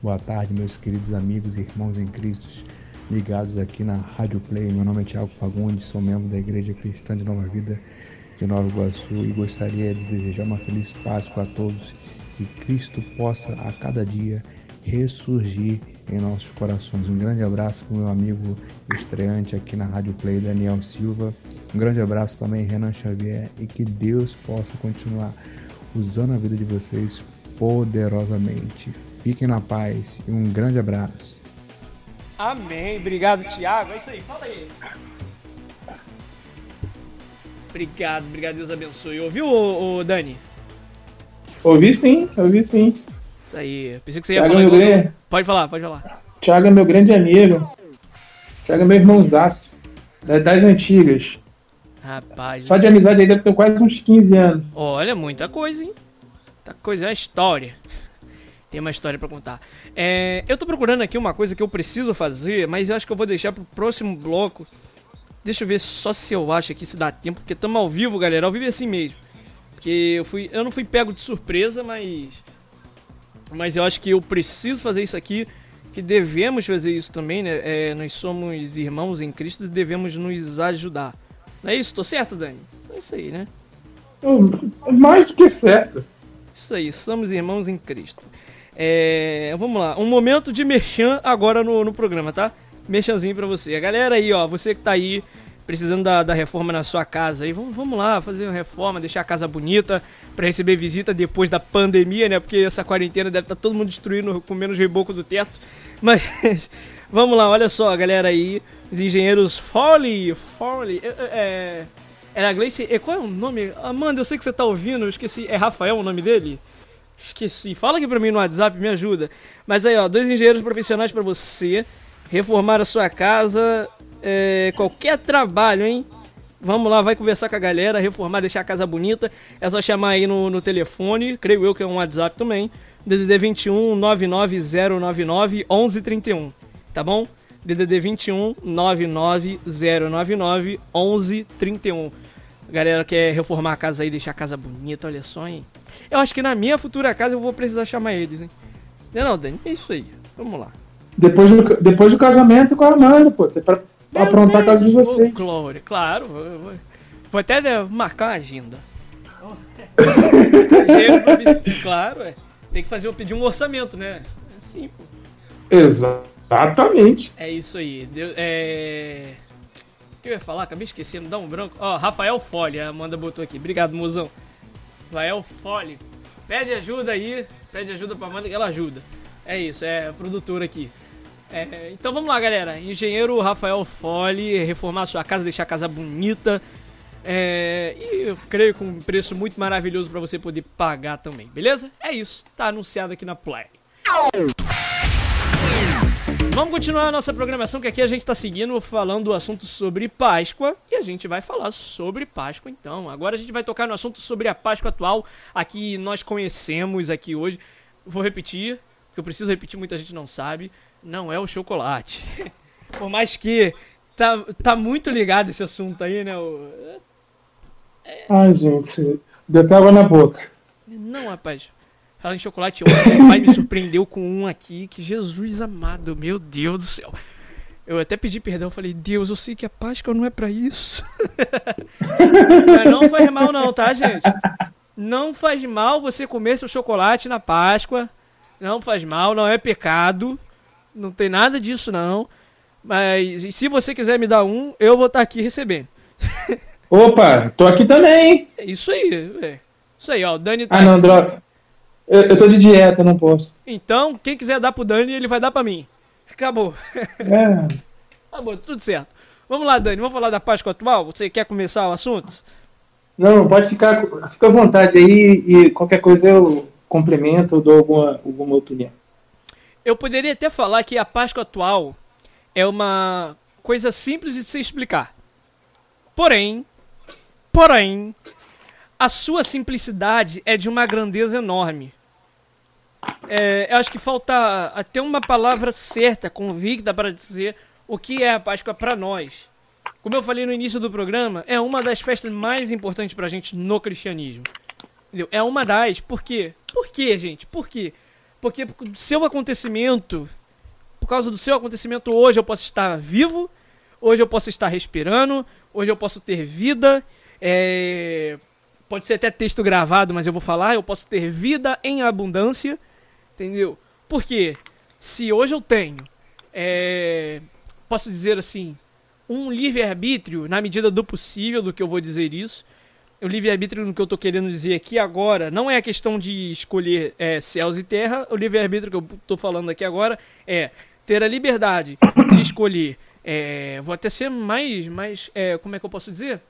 Boa tarde, meus queridos amigos e irmãos em Cristo, ligados aqui na Rádio Play. Meu nome é Tiago Fagundes, sou membro da Igreja Cristã de Nova Vida de Nova Iguaçu e gostaria de desejar uma feliz Páscoa a todos e Cristo possa a cada dia ressurgir em nossos corações. Um grande abraço o meu amigo estreante aqui na Rádio Play, Daniel Silva. Um grande abraço também, Renan Xavier, e que Deus possa continuar usando a vida de vocês poderosamente. Fiquem na paz e um grande abraço. Amém. Obrigado, Tiago. É isso aí, fala aí. Obrigado, obrigado, Deus abençoe. Ouviu, ô, ô, Dani? Ouvi sim, ouvi sim. Isso aí. Pensei que você ia Thiago falar. é meu grande, Pode falar, pode falar. Thiago é meu grande amigo. Thiago é meu irmãozaço. da- Das antigas. Rapaz. Só de amizade aí deve ter quase uns 15 anos. Olha, muita coisa, hein? Muita coisa, é uma história. Tem uma história pra contar. É, eu tô procurando aqui uma coisa que eu preciso fazer, mas eu acho que eu vou deixar pro próximo bloco. Deixa eu ver só se eu acho aqui se dá tempo, porque tamo ao vivo, galera. Ao vivo é assim mesmo. Porque eu fui. Eu não fui pego de surpresa, mas. Mas eu acho que eu preciso fazer isso aqui. Que devemos fazer isso também, né? É, nós somos irmãos em Cristo e devemos nos ajudar. Não é isso? Tô certo, Dani? É isso aí, né? Mais do que certo. Isso aí, somos irmãos em Cristo. É, vamos lá, um momento de merchan agora no, no programa, tá? Merchanzinho pra você. A galera aí, ó, você que tá aí precisando da, da reforma na sua casa aí, vamos, vamos lá fazer uma reforma, deixar a casa bonita pra receber visita depois da pandemia, né? Porque essa quarentena deve estar todo mundo destruindo, com menos reboco do teto. Mas [LAUGHS] vamos lá, olha só, galera aí, os engenheiros Foley, Foley, é, é, é a Gleice, é, qual é o nome? Amanda, eu sei que você tá ouvindo, eu esqueci, é Rafael o nome dele? Esqueci. Fala aqui pra mim no WhatsApp, me ajuda. Mas aí, ó, dois engenheiros profissionais pra você reformar a sua casa, é, qualquer trabalho, hein? Vamos lá, vai conversar com a galera, reformar, deixar a casa bonita. É só chamar aí no, no telefone, creio eu que é um WhatsApp também. DDD 21 99099 1131, tá bom? DDD 21 99099 1131. Galera quer reformar a casa aí, deixar a casa bonita, olha só, hein? Eu acho que na minha futura casa eu vou precisar chamar eles, hein? Não, é Dani? É isso aí. Vamos lá. Depois do, depois do casamento com a Amanda, pô. Pra Meu aprontar Deus, a casa de você. Glória, claro. Vou, vou, vou até marcar a agenda. [LAUGHS] claro, é. Tem que fazer, pedir um orçamento, né? É pô. Exatamente. É isso aí. Deu, é... O que eu ia falar? Acabei esquecendo, dá um branco. Ó, Rafael Fole, a Amanda botou aqui. Obrigado, mozão. Rafael Fole. Pede ajuda aí, pede ajuda pra Amanda que ela ajuda. É isso, é a produtora aqui. É, então vamos lá, galera. Engenheiro Rafael Fole, reformar sua casa, deixar a casa bonita. É, e eu creio com um preço muito maravilhoso para você poder pagar também, beleza? É isso, tá anunciado aqui na Play. Vamos continuar a nossa programação, que aqui a gente está seguindo falando do assunto sobre Páscoa. E a gente vai falar sobre Páscoa então. Agora a gente vai tocar no assunto sobre a Páscoa atual, aqui nós conhecemos aqui hoje. Vou repetir, que eu preciso repetir, muita gente não sabe. Não é o chocolate. [LAUGHS] Por mais que tá, tá muito ligado esse assunto aí, né? O... É... Ai, gente, deu água na boca. Não, rapaz. Falando em chocolate, ontem o pai me surpreendeu com um aqui que Jesus amado, meu Deus do céu. Eu até pedi perdão, falei, Deus, eu sei que a Páscoa não é para isso. [LAUGHS] Mas não faz mal não, tá, gente? Não faz mal você comer seu chocolate na Páscoa. Não faz mal, não é pecado. Não tem nada disso não. Mas se você quiser me dar um, eu vou estar tá aqui recebendo. [LAUGHS] Opa, tô aqui também, hein? É isso aí, é. Isso aí, ó. O Dani tá. Ah, não, droga. Eu, eu tô de dieta, não posso. Então, quem quiser dar pro Dani, ele vai dar pra mim. Acabou. É. [LAUGHS] Acabou, tudo certo. Vamos lá, Dani, vamos falar da Páscoa atual? Você quer começar o assunto? Não, pode ficar, fica à vontade aí e qualquer coisa eu complemento ou dou alguma, alguma opinião. Eu poderia até falar que a Páscoa atual é uma coisa simples de se explicar. Porém, porém, a sua simplicidade é de uma grandeza enorme. É, eu acho que falta até uma palavra certa, convicta, para dizer o que é a Páscoa para nós. Como eu falei no início do programa, é uma das festas mais importantes para a gente no cristianismo. Entendeu? É uma das. Por quê? Por quê, gente? Por quê? Porque do seu acontecimento, por causa do seu acontecimento, hoje eu posso estar vivo, hoje eu posso estar respirando, hoje eu posso ter vida. É, pode ser até texto gravado, mas eu vou falar, eu posso ter vida em abundância, entendeu? Porque se hoje eu tenho, é, posso dizer assim, um livre-arbítrio, na medida do possível, do que eu vou dizer isso, o livre-arbítrio no que eu estou querendo dizer aqui agora não é a questão de escolher é, céus e terra, o livre-arbítrio que eu estou falando aqui agora é ter a liberdade de escolher, é, vou até ser mais, mais é, como é que eu posso dizer?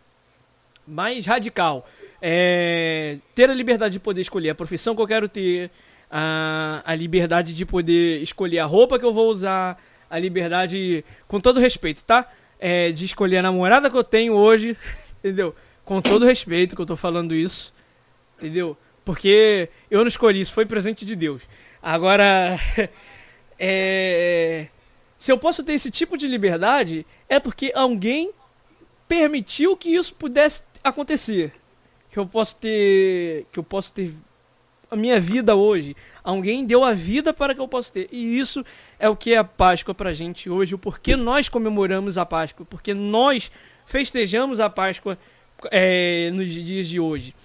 Mais radical é, ter a liberdade de poder escolher a profissão que eu quero ter, a, a liberdade de poder escolher a roupa que eu vou usar, a liberdade, com todo respeito, tá? É, de escolher a namorada que eu tenho hoje, [LAUGHS] entendeu? Com todo respeito que eu tô falando isso, entendeu? Porque eu não escolhi, isso foi presente de Deus. Agora, [LAUGHS] é, se eu posso ter esse tipo de liberdade, é porque alguém permitiu que isso pudesse acontecer que eu posso ter que eu posso ter a minha vida hoje. Alguém deu a vida para que eu possa ter. E isso é o que é a Páscoa para a gente hoje, o porquê nós comemoramos a Páscoa, porque nós festejamos a Páscoa é, nos dias de hoje.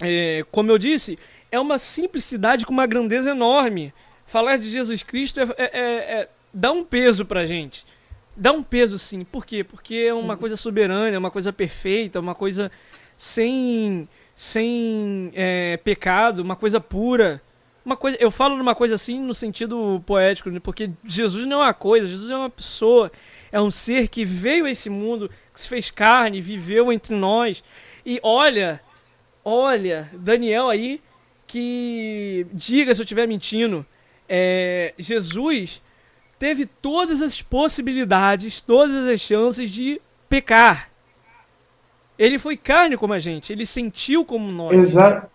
É, como eu disse, é uma simplicidade com uma grandeza enorme. Falar de Jesus Cristo é, é, é, é dá um peso para a gente. Dá um peso sim. Por quê? Porque é uma coisa soberana, é uma coisa perfeita, uma coisa sem, sem pecado, uma coisa pura. Uma coisa, eu falo numa coisa assim no sentido poético, né? porque Jesus não é uma coisa, Jesus é uma pessoa, é um ser que veio a esse mundo, que se fez carne, viveu entre nós. E olha, olha, Daniel aí, que, diga se eu estiver mentindo, é, Jesus teve todas as possibilidades, todas as chances de pecar. Ele foi carne como a gente, ele sentiu como nós. Exato.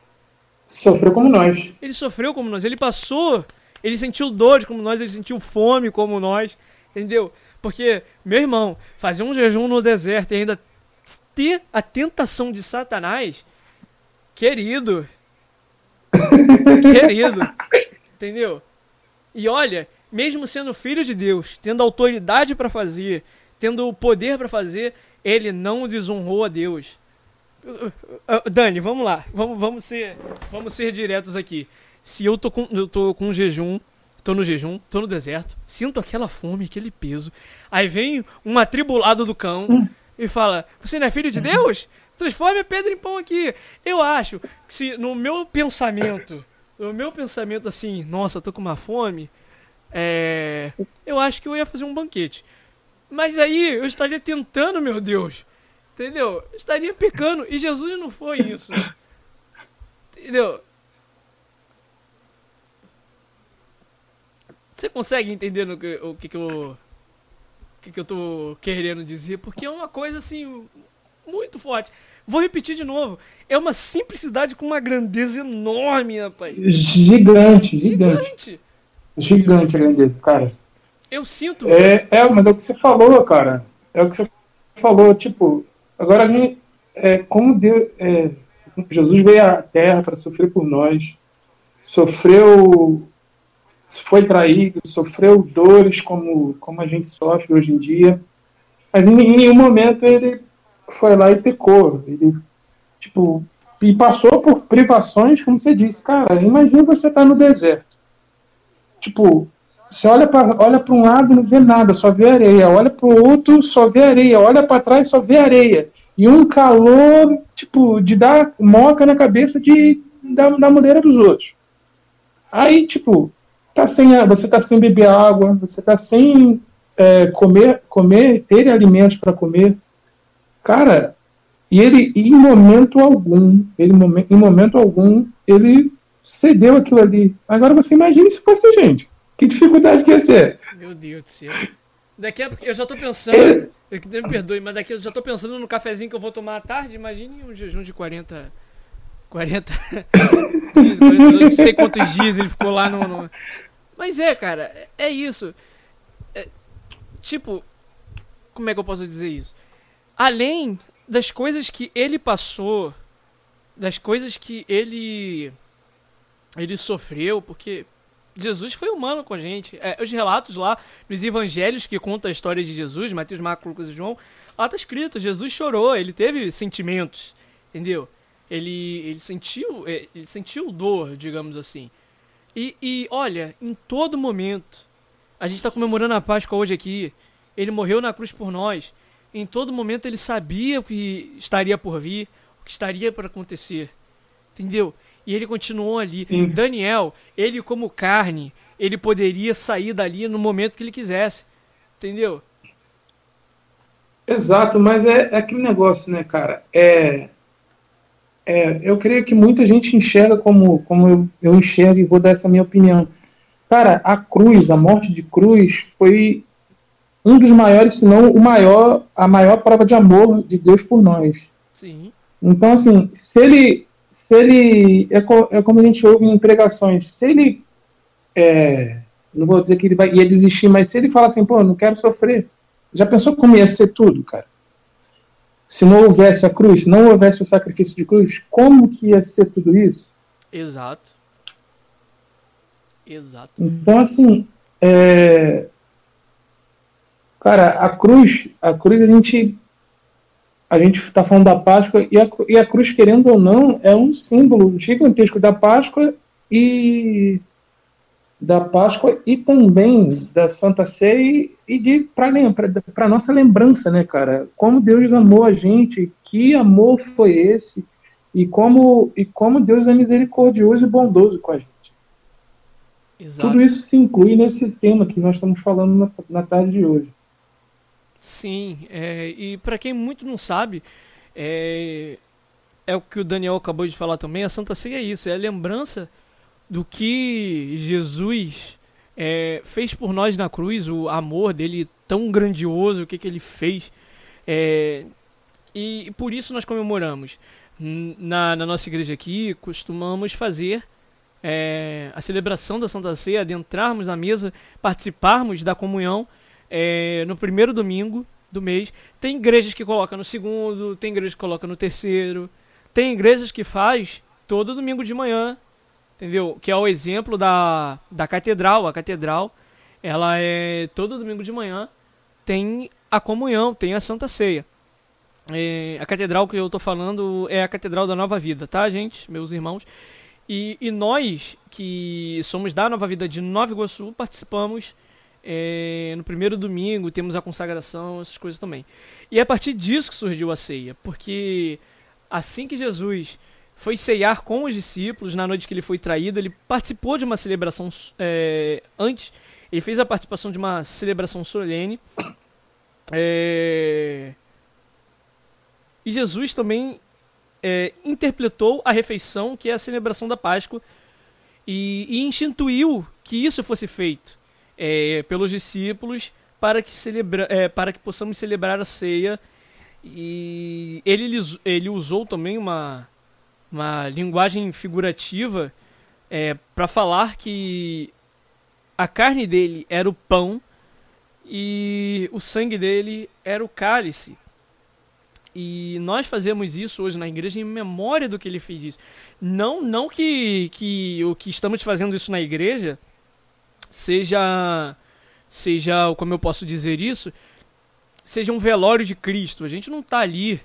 Sofreu como nós. Ele sofreu como nós, ele passou, ele sentiu dores como nós, ele sentiu fome como nós, entendeu? Porque, meu irmão, fazer um jejum no deserto e ainda ter a tentação de Satanás, querido, [LAUGHS] querido, entendeu? E olha, mesmo sendo filho de Deus, tendo autoridade para fazer, tendo o poder para fazer, ele não desonrou a Deus. Dani, vamos lá. Vamos, vamos, ser, vamos ser diretos aqui. Se eu tô com, eu tô com jejum, tô no jejum, tô no deserto, sinto aquela fome, aquele peso. Aí vem um atribulado do cão e fala: Você não é filho de Deus? Transforme a pedra em pão aqui. Eu acho que se no meu pensamento, no meu pensamento assim, nossa, tô com uma fome, é, eu acho que eu ia fazer um banquete. Mas aí eu estaria tentando, meu Deus. Entendeu? Eu estaria pecando. E Jesus não foi isso. Entendeu? Você consegue entender no que, o que, que eu. O que, que eu tô querendo dizer? Porque é uma coisa assim. Muito forte. Vou repetir de novo. É uma simplicidade com uma grandeza enorme, rapaz. Gigante, gigante. Gigante, gigante a grandeza, cara. Eu sinto. É, é, mas é o que você falou, cara. É o que você falou, tipo, agora a gente. É, como Deus. É, Jesus veio à Terra para sofrer por nós, sofreu. Foi traído, sofreu dores como, como a gente sofre hoje em dia, mas em, em nenhum momento ele foi lá e pecou. Ele, tipo, e passou por privações, como você disse. Cara, imagina você estar tá no deserto. Tipo, você olha para olha um lado não vê nada, só vê areia. Olha para o outro, só vê areia. Olha para trás, só vê areia. E um calor, tipo, de dar moca na cabeça de, da, da mulher dos outros. Aí, tipo, tá sem, você tá sem beber água, você tá sem é, comer, comer, ter alimentos para comer. Cara, e ele, em momento algum, ele, em momento algum, ele cedeu aquilo ali. Agora você imagina se fosse a gente. Que dificuldade que ia ser? Meu Deus do céu. Daqui a eu já tô pensando. É... Me perdoe, mas daqui eu já tô pensando no cafezinho que eu vou tomar à tarde. Imagine um jejum de 40. 40. 15, 40 não sei quantos dias ele ficou lá no. no... Mas é, cara, é, é isso. É, tipo, como é que eu posso dizer isso? Além das coisas que ele passou, das coisas que ele ele sofreu, porque Jesus foi humano com a gente. É, os relatos lá nos evangelhos que contam a história de Jesus, Mateus, Marcos, Lucas e João, lá tá escrito, Jesus chorou, ele teve sentimentos, entendeu? Ele, ele sentiu é, ele sentiu dor, digamos assim. E, e olha, em todo momento, a gente está comemorando a Páscoa hoje aqui, ele morreu na cruz por nós. Em todo momento ele sabia o que estaria por vir, o que estaria para acontecer. Entendeu? E ele continuou ali. Sim. Daniel, ele como carne, ele poderia sair dali no momento que ele quisesse. Entendeu? Exato, mas é, é aquele negócio, né, cara? É, é, eu creio que muita gente enxerga como, como eu, eu enxergo e vou dar essa minha opinião. Cara, a cruz, a morte de cruz, foi um dos maiores, se não o maior, a maior prova de amor de Deus por nós. Sim. Então, assim, se ele se ele. É, co, é como a gente ouve em pregações, se ele. É, não vou dizer que ele vai, ia desistir, mas se ele fala assim, pô, não quero sofrer. Já pensou como ia ser tudo, cara? Se não houvesse a cruz, se não houvesse o sacrifício de cruz, como que ia ser tudo isso? Exato. Exato. Então, assim, é... cara, a cruz, a cruz a gente a gente está falando da Páscoa e a, e a, cruz, querendo ou não, é um símbolo gigantesco da Páscoa e da Páscoa e também da Santa Ceia e de para nossa lembrança, né, cara? Como Deus amou a gente, que amor foi esse e como e como Deus é misericordioso e bondoso com a gente. Exato. Tudo isso se inclui nesse tema que nós estamos falando na, na tarde de hoje. Sim, é, e para quem muito não sabe, é, é o que o Daniel acabou de falar também. A Santa Ceia é isso, é a lembrança do que Jesus é, fez por nós na cruz, o amor dele tão grandioso, o que, que ele fez. É, e, e por isso nós comemoramos. Na, na nossa igreja aqui, costumamos fazer é, a celebração da Santa Ceia, adentrarmos na mesa, participarmos da comunhão é, no primeiro domingo do mês. Tem igrejas que colocam no segundo, tem igrejas que colocam no terceiro, tem igrejas que faz todo domingo de manhã, entendeu? Que é o exemplo da, da catedral. A catedral, ela é todo domingo de manhã tem a comunhão, tem a Santa Ceia. É, a catedral que eu estou falando é a Catedral da Nova Vida, tá, gente? Meus irmãos. E, e nós, que somos da Nova Vida de Nova Iguaçu, participamos é, no primeiro domingo, temos a consagração, essas coisas também. E é a partir disso que surgiu a ceia, porque assim que Jesus foi ceiar com os discípulos na noite que ele foi traído, ele participou de uma celebração é, antes, ele fez a participação de uma celebração solene. É, e Jesus também é, interpretou a refeição, que é a celebração da Páscoa, e, e instituiu que isso fosse feito é, pelos discípulos para que, celebra, é, para que possamos celebrar a ceia. E ele, ele usou também uma, uma linguagem figurativa é, para falar que a carne dele era o pão e o sangue dele era o cálice. E nós fazemos isso hoje na igreja em memória do que ele fez isso. Não, não que, que o que estamos fazendo isso na igreja seja seja, como eu posso dizer isso, seja um velório de Cristo. A gente não está ali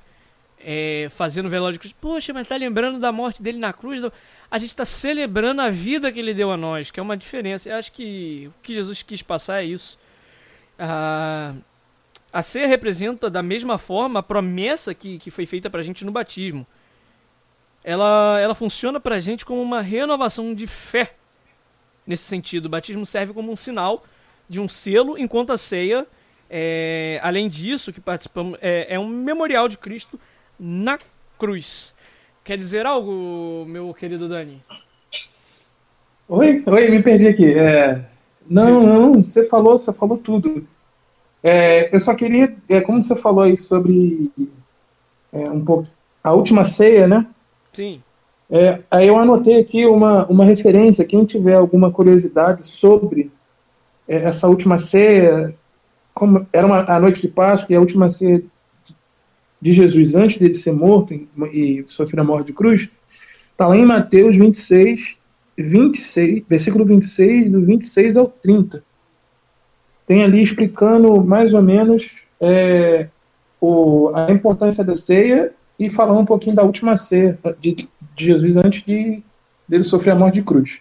é, fazendo velório de Cristo. Poxa, mas está lembrando da morte dele na cruz. A gente está celebrando a vida que ele deu a nós, que é uma diferença. Eu acho que o que Jesus quis passar é isso. Ah, a ceia representa da mesma forma a promessa que, que foi feita para a gente no batismo. Ela, ela funciona para a gente como uma renovação de fé. Nesse sentido, o batismo serve como um sinal de um selo, enquanto a ceia, é, além disso, que participamos, é, é um memorial de Cristo na cruz. Quer dizer algo, meu querido Dani? Oi, oi, me perdi aqui. É, não, não, você falou, você falou tudo. É, eu só queria, é, como você falou aí sobre é, um pouco a última ceia, né? Sim. É, aí eu anotei aqui uma, uma referência. Quem tiver alguma curiosidade sobre é, essa última ceia, como era uma, a noite de Páscoa e a última ceia de Jesus antes dele ser morto e, sofrer a morte de cruz, está lá em Mateus 26, 26, versículo 26, do 26 ao 30 tem ali explicando mais ou menos é, o, a importância da ceia e falando um pouquinho da última ceia de, de Jesus antes de dele sofrer a morte de cruz.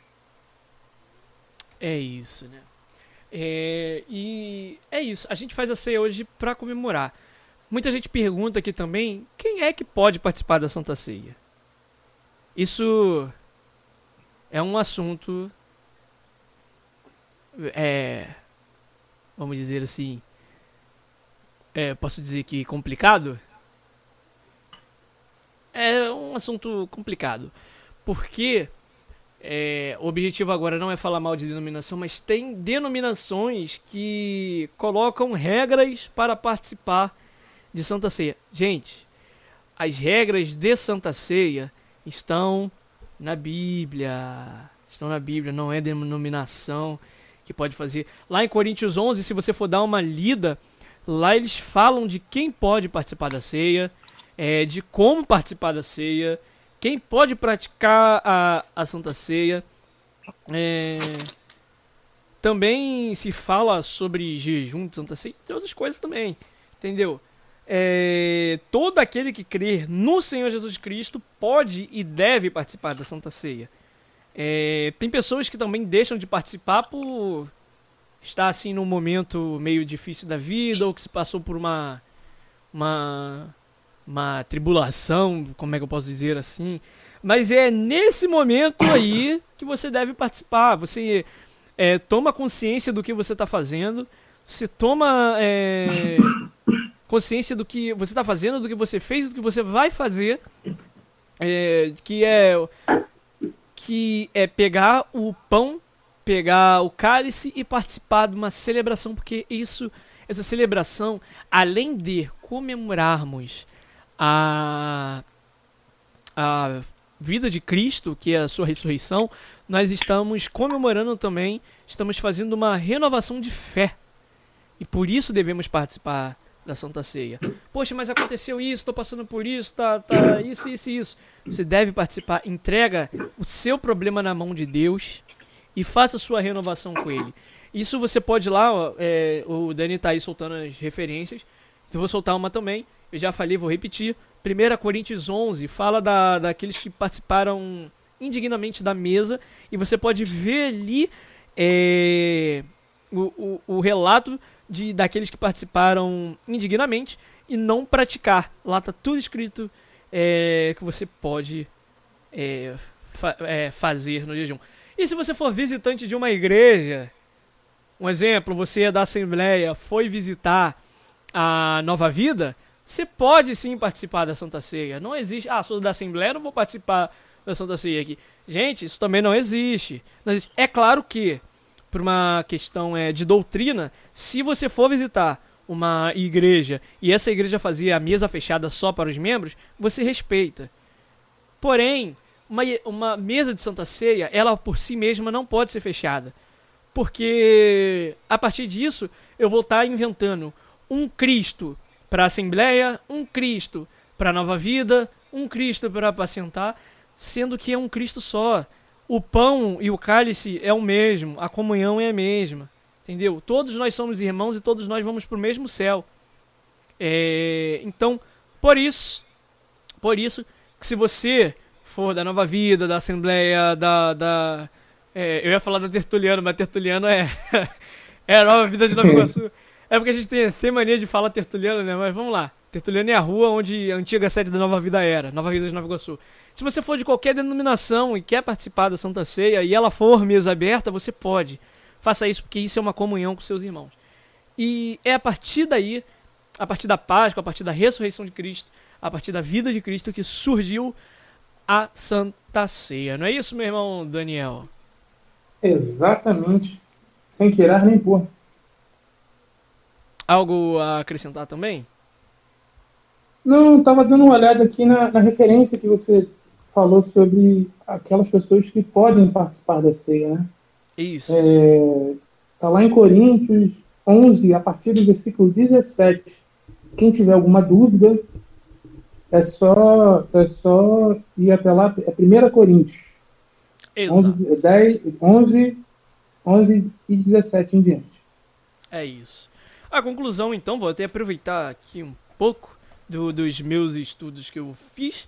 É isso, né? É, e é isso. A gente faz a ceia hoje para comemorar. Muita gente pergunta aqui também quem é que pode participar da Santa Ceia. Isso é um assunto é, vamos dizer assim, é, posso dizer que complicado? É um assunto complicado. Porque é, o objetivo agora não é falar mal de denominação, mas tem denominações que colocam regras para participar de Santa Ceia. Gente, as regras de Santa Ceia estão na Bíblia. Estão na Bíblia, não é denominação que pode fazer. Lá em Coríntios 11, se você for dar uma lida, lá eles falam de quem pode participar da ceia, é, de como participar da ceia, quem pode praticar a, a Santa Ceia. É, também se fala sobre jejum de Santa Ceia, entre outras coisas também, entendeu? É, todo aquele que crer no Senhor Jesus Cristo pode e deve participar da Santa Ceia. É, tem pessoas que também deixam de participar por estar assim num momento meio difícil da vida ou que se passou por uma uma uma tribulação, como é que eu posso dizer assim? Mas é nesse momento aí que você deve participar. Você é, toma consciência do que você está fazendo, você toma é, consciência do que você está fazendo, do que você fez, do que você vai fazer é, que é que é pegar o pão, pegar o cálice e participar de uma celebração, porque isso, essa celebração, além de comemorarmos a a vida de Cristo, que é a sua ressurreição, nós estamos comemorando também, estamos fazendo uma renovação de fé. E por isso devemos participar da Santa Ceia. Poxa, mas aconteceu isso, estou passando por isso, tá, tá, isso, isso, isso. Você deve participar, entrega o seu problema na mão de Deus e faça sua renovação com Ele. Isso você pode ir lá, ó, é, o Dani tá aí soltando as referências, eu vou soltar uma também, eu já falei, vou repetir. 1 Coríntios 11 fala da, daqueles que participaram indignamente da mesa e você pode ver ali é, o, o, o, relato de daqueles que participaram indignamente e não praticar. Lá está tudo escrito é, que você pode é, fa é, fazer no jejum. E se você for visitante de uma igreja, um exemplo, você é da Assembleia, foi visitar a Nova Vida, você pode sim participar da Santa Ceia. Não existe, ah, sou da Assembleia, não vou participar da Santa Ceia aqui. Gente, isso também não existe. Não existe. É claro que, por uma questão é, de doutrina, se você for visitar uma igreja e essa igreja fazia a mesa fechada só para os membros, você respeita. Porém, uma, uma mesa de Santa Ceia, ela por si mesma não pode ser fechada. Porque a partir disso eu vou estar inventando um Cristo para a Assembleia, um Cristo para a Nova Vida, um Cristo para apacentar, sendo que é um Cristo só. O pão e o cálice é o mesmo, a comunhão é a mesma. Entendeu? Todos nós somos irmãos e todos nós vamos para o mesmo céu. É, então, por isso, por isso, que se você for da Nova Vida, da Assembleia, da. da é, eu ia falar da Tertuliano, mas Tertuliano é. [LAUGHS] é a Nova Vida de Nova [LAUGHS] Iguaçu. É porque a gente tem, tem mania de falar tertuliano, né? Mas vamos lá. Tertuliano é a rua onde a antiga sede da Nova Vida era, Nova Vida de Nova Iguaçu. Se você for de qualquer denominação e quer participar da Santa Ceia e ela for mesa aberta, você pode. Faça isso porque isso é uma comunhão com seus irmãos. E é a partir daí, a partir da Páscoa, a partir da ressurreição de Cristo, a partir da vida de Cristo que surgiu a Santa Ceia. Não é isso, meu irmão Daniel? Exatamente. Sem tirar nem pôr. Algo a acrescentar também? Não, estava dando uma olhada aqui na, na, referência que você falou sobre aquelas pessoas que podem participar da ceia, né? Isso. É, tá lá em Coríntios 11, a partir do versículo 17. Quem tiver alguma dúvida, é só, é só ir até lá, é 1 Coríntios. Exato. 11, 10, 11, 11 e 17 em diante. É isso. A conclusão, então, vou até aproveitar aqui um pouco do, dos meus estudos que eu fiz.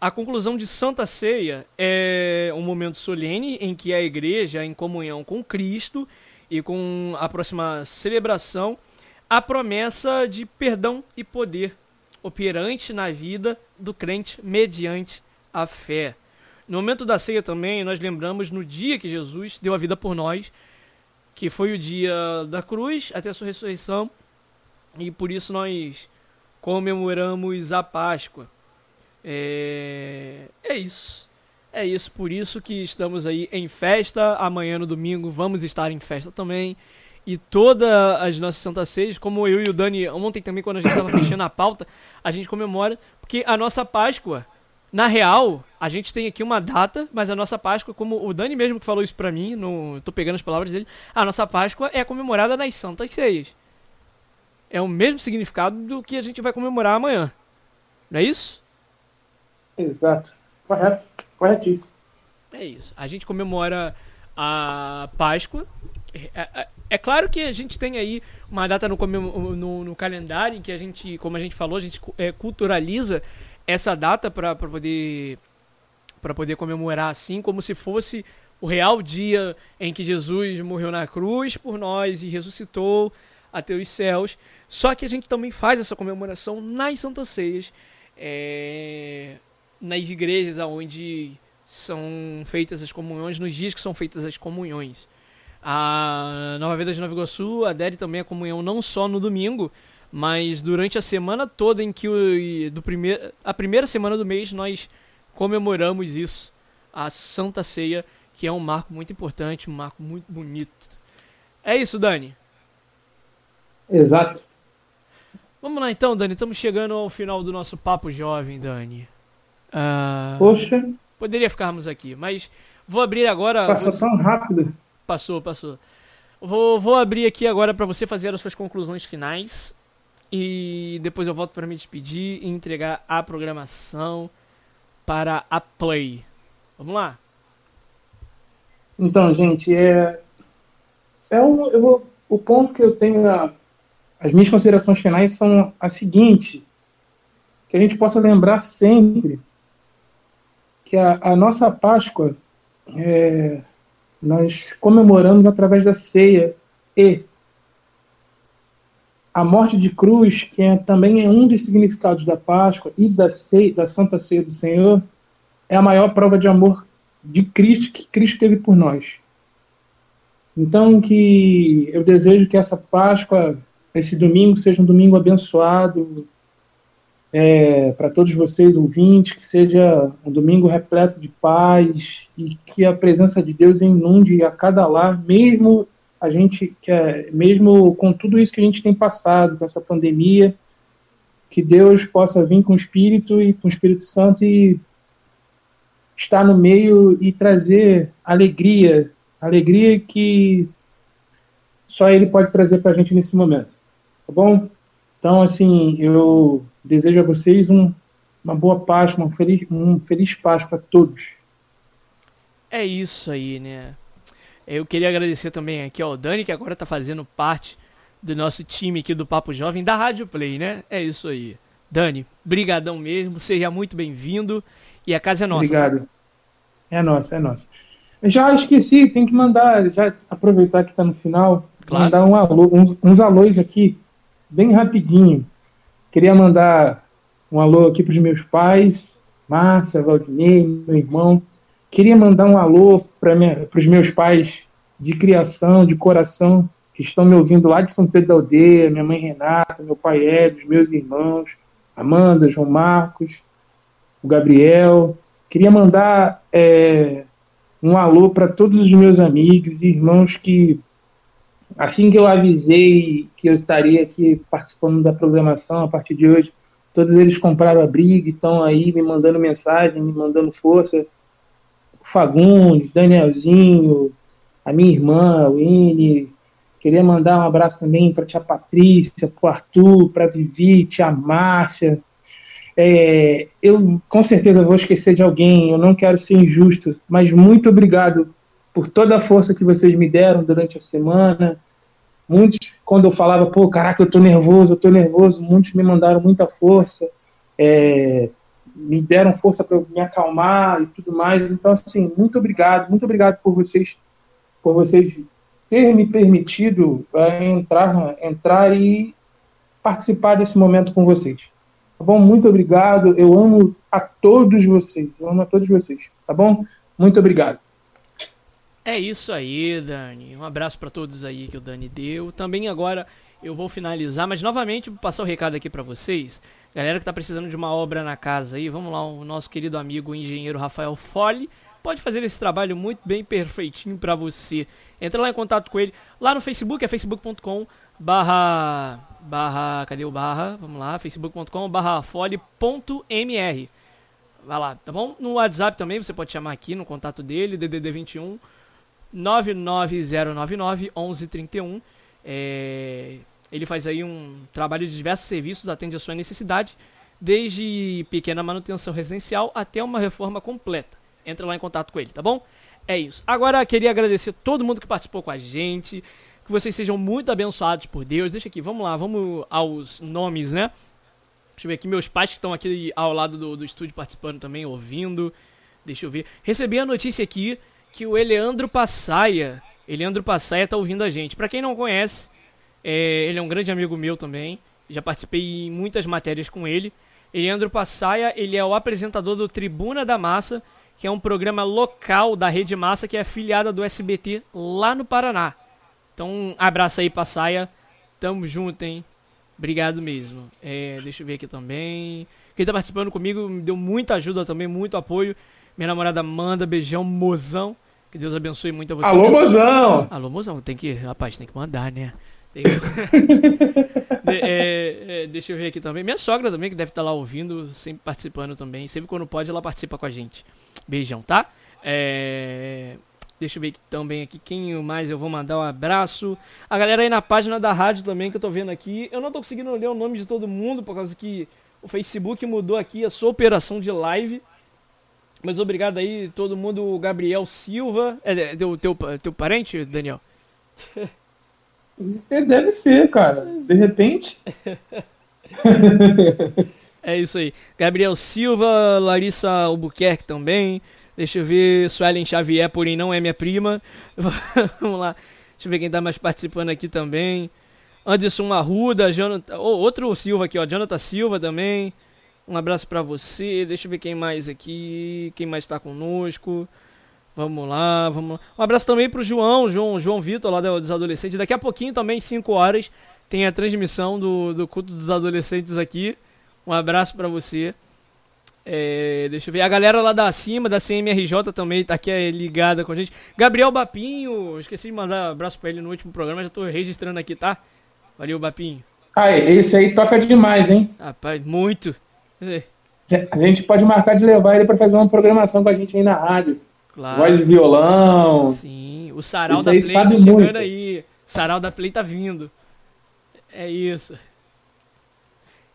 A conclusão de Santa Ceia é um momento solene em que a igreja, em comunhão com Cristo e com a próxima celebração, a promessa de perdão e poder operante na vida do crente mediante a fé. No momento da ceia também, nós lembramos no dia que Jesus deu a vida por nós, que foi o dia da cruz até a sua ressurreição, e por isso nós comemoramos a Páscoa. É, é isso. É isso, por isso que estamos aí em festa. Amanhã no domingo vamos estar em festa também. E todas as nossas Santa Ceias, como eu e o Dani ontem também, quando a gente estava fechando a pauta, a gente comemora, porque a nossa Páscoa na real, a gente tem aqui uma data, mas a nossa Páscoa, como o Dani mesmo que falou isso pra mim, no, tô pegando as palavras dele, a nossa Páscoa é comemorada nas Santas Ceias. É o mesmo significado do que a gente vai comemorar amanhã. Não é isso? Exato. Correto. Corretíssimo. É isso. A gente comemora a Páscoa. É, é, é, claro que a gente tem aí uma data no, no, no, calendário em que a gente, como a gente falou, a gente é, culturaliza essa data para poder para poder comemorar assim como se fosse o real dia em que Jesus morreu na cruz por nós e ressuscitou até os céus. Só que a gente também faz essa comemoração nas Santas Ceias, é, nas igrejas onde são feitas as comunhões, nos dias que são feitas as comunhões. A Nova Vida de Nova Iguaçu adere também a comunhão não só no domingo, mas durante a semana toda em que o, do primeir, a primeira semana do mês nós comemoramos isso, a Santa Ceia, que é um marco muito importante, um marco muito bonito. É isso, Dani. Exato. Vamos lá então, Dani. Estamos chegando ao final do nosso papo jovem, Dani. Ah, Poxa, poderia ficarmos aqui, mas vou abrir agora. passou você- tão rápido. Passou, passou. Vou, vou abrir aqui agora para você fazer as suas conclusões finais. E depois eu volto para me despedir e entregar a programação para a Play. Vamos lá? Então, gente, é, é um, eu vou- o ponto que eu tenho, a- as minhas considerações finais são a seguinte, que a gente possa lembrar sempre que a, a nossa Páscoa é, nós comemoramos através da ceia e a morte de cruz, que é, também é um dos significados da Páscoa e da, ceia, da Santa Ceia do Senhor, é a maior prova de amor de Cristo que Cristo teve por nós. Então que eu desejo que essa Páscoa, esse domingo seja um domingo abençoado é, para todos vocês ouvintes, que seja um domingo repleto de paz e que a presença de Deus inunde a cada lar, mesmo a gente que é, mesmo com tudo isso que a gente tem passado com essa pandemia, que Deus possa vir com o Espírito e com o Espírito Santo e estar no meio e trazer alegria, alegria que só Ele pode trazer para a gente nesse momento, tá bom? Então, assim, eu desejo a vocês um, uma boa Páscoa, um feliz, um feliz Páscoa a todos. É isso aí, né? Eu queria agradecer também aqui ao Dani, que agora tá fazendo parte do nosso time aqui do Papo Jovem da Rádio Play, né? É isso aí. Dani, brigadão mesmo, seja muito bem-vindo e a casa é nossa. tá? Obrigado. É nossa, é nossa. Eu Já esqueci, tem que mandar, já aproveitar que está no final, Claro. mandar um alô, uns, uns alôs aqui, bem rapidinho. Queria mandar um alô aqui para os meus pais, Márcia, Valdinei, meu irmão. Queria mandar um alô para os meus pais de criação, de coração, que estão me ouvindo lá de São Pedro da Aldeia, minha mãe Renata, meu pai os meus irmãos, Amanda, João Marcos, o Gabriel. Queria mandar é, um alô para todos os meus amigos e irmãos que, assim que eu avisei que eu estaria aqui participando da programação a partir de hoje, todos eles compraram a briga e estão aí me mandando mensagem, me mandando força. O Fagundes, Danielzinho, a minha irmã, o Ine. Queria mandar um abraço também para tia Patrícia, para o Arthur, para a Vivi, tia Márcia, é, eu com certeza vou esquecer de alguém, eu não quero ser injusto, mas muito obrigado por toda a força que vocês me deram durante a semana. Muitos, quando eu falava, pô, caraca, eu tô nervoso, eu tô nervoso, muitos me mandaram muita força, é, me deram força para me acalmar e tudo mais. Então, assim, muito obrigado, muito obrigado por vocês, por vocês ter me permitido é, entrar, entrar e participar desse momento com vocês. Tá bom? Muito obrigado. Eu amo a todos vocês. Eu amo a todos vocês. Tá bom? Muito obrigado. É isso aí, Dani. Um abraço pra todos aí que o Dani deu. Também agora eu vou finalizar, mas novamente vou passar o recado aqui pra vocês. Galera que tá precisando de uma obra na casa aí, vamos lá, o nosso querido amigo o engenheiro Rafael Fole pode fazer esse trabalho muito bem perfeitinho pra você. Entra lá em contato com ele lá no Facebook, é facebook.com barra barra, cadê o barra? Vamos lá, facebook.com barra. Vai lá, tá bom? No WhatsApp também você pode chamar aqui no contato dele, DDD 21 99099 1131. É, ele faz aí um trabalho de diversos serviços, atende a sua necessidade, desde pequena manutenção residencial até uma reforma completa. Entra lá em contato com ele, tá bom? É isso. Agora queria agradecer todo mundo que participou com a gente. Que vocês sejam muito abençoados por Deus. Deixa aqui, vamos lá, vamos aos nomes, né? Deixa eu ver aqui, meus pais que estão aqui ao lado do, do estúdio participando também, ouvindo. Deixa eu ver. Recebi a notícia aqui que o Eleandro Passaia, Eleandro Passaia tá ouvindo a gente. Pra quem não conhece, é, ele é um grande amigo meu também. Já participei em muitas matérias com ele. Eleandro Passaia, ele é o apresentador do Tribuna da Massa, que é um programa local da Rede Massa que é afiliada do SBT lá no Paraná. Então, abraço aí, Passaia. Tamo junto, hein? Obrigado mesmo. É, deixa eu ver aqui também. Quem tá participando comigo me deu muita ajuda também, muito apoio. Minha namorada Amanda, beijão, mozão. Que Deus abençoe muito a você. Alô, mozão! Alô, mozão, tem que. Rapaz, tem que mandar, né? Tem... [LAUGHS] [LAUGHS] de, é, é, deixa eu ver aqui também. Minha sogra também, que deve estar lá ouvindo, sempre participando também. Sempre quando pode, ela participa com a gente. Beijão, tá? É... Deixa eu ver também aqui quem mais eu vou mandar um abraço. A galera aí na página da rádio também que eu tô vendo aqui. Eu não tô conseguindo ler o nome de todo mundo por causa que o Facebook mudou aqui a sua operação de live. Mas obrigado aí, todo mundo. Gabriel Silva. É, é teu, teu, teu parente, Daniel? É, deve ser, cara. De repente. [LAUGHS] é isso aí. Gabriel Silva, Larissa Albuquerque também. Deixa eu ver. Suelen Xavier, porém não é minha prima. [LAUGHS] Vamos lá. Deixa eu ver quem tá mais participando aqui também. Anderson Arruda, Jonathan. Oh, outro Silva aqui, ó. Jonathan Silva também. Um abraço para você. Deixa eu ver quem mais aqui. Quem mais tá conosco. Vamos lá, vamos lá. Um abraço também pro João, João, João Vitor, lá dos adolescentes. Daqui a pouquinho também, 5 horas, tem a transmissão do, do culto dos adolescentes aqui. Um abraço para você. É, deixa eu ver. A galera lá da cima, da CMRJ também tá aqui é, ligada com a gente. Gabriel Bapinho, esqueci de mandar um abraço pra ele no último programa, já tô registrando aqui, tá? Valeu, Bapinho. Ah, esse aí toca demais, hein? Rapaz, muito. A gente pode marcar de levar ele para fazer uma programação com a gente aí na rádio. Claro. Voz e violão. Sim, o sarau da Play tá chegando muito. aí. Sarau da Play tá vindo. É isso.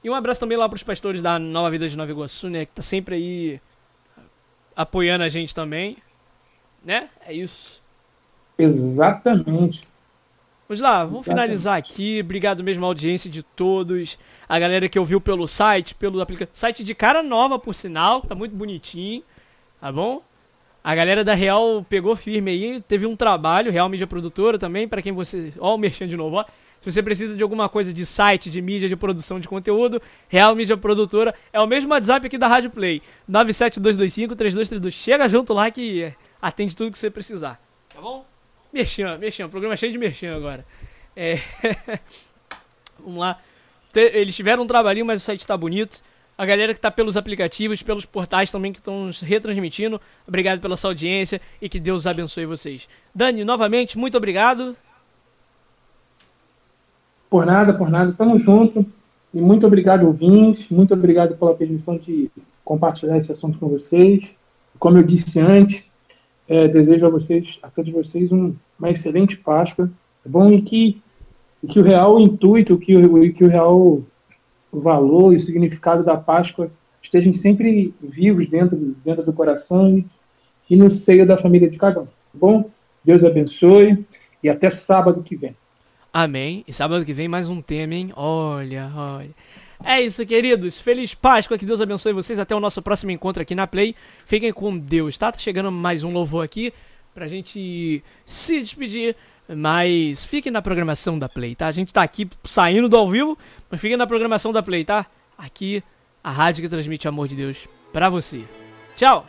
E um abraço também lá pros pastores da Nova Vida de Nova Iguaçu, né? Que tá sempre aí apoiando a gente também. Né? É isso. Exatamente. Vamos lá, vamos Exatamente. finalizar aqui. Obrigado mesmo à audiência de todos. A galera que ouviu pelo site, pelo aplicativo. Site de cara nova, por sinal. Tá muito bonitinho. Tá bom? A galera da Real pegou firme aí. Teve um trabalho, Real Mídia Produtora também, para quem você. Ó, o Merchan de novo, ó. Se você precisa de alguma coisa de site, de mídia, de produção de conteúdo, Real Mídia Produtora é o mesmo WhatsApp aqui da Rádio Play. 97225-3232. Chega junto lá que atende tudo que você precisar. Tá bom? Merchan, Merchan. Programa cheio de Merchan agora. É... [LAUGHS] Vamos lá. Eles tiveram um trabalhinho, mas o site está bonito. A galera que está pelos aplicativos, pelos portais também que estão retransmitindo. Obrigado pela sua audiência e que Deus abençoe vocês. Dani, novamente, muito obrigado. Por nada, por nada. Tamo junto. E muito obrigado, ouvintes. Muito obrigado pela permissão de compartilhar esse assunto com vocês. Como eu disse antes, é, desejo a vocês, a todos vocês, um, uma excelente Páscoa, tá bom? E que, que o real intuito, que o, que o real valor e o significado da Páscoa estejam sempre vivos dentro, dentro do coração e, e no seio da família de cada um, tá bom? Deus abençoe e até sábado que vem. Amém. E sábado que vem mais um tema, hein? Olha, olha. É isso, queridos. Feliz Páscoa, que Deus abençoe vocês. Até o nosso próximo encontro aqui na Play. Fiquem com Deus, tá? Tá chegando mais um louvor aqui pra gente se despedir. Mas fiquem na programação da Play, tá? A gente tá aqui saindo do ao vivo, mas fiquem na programação da Play, tá? Aqui, a rádio que transmite o amor de Deus pra você. Tchau!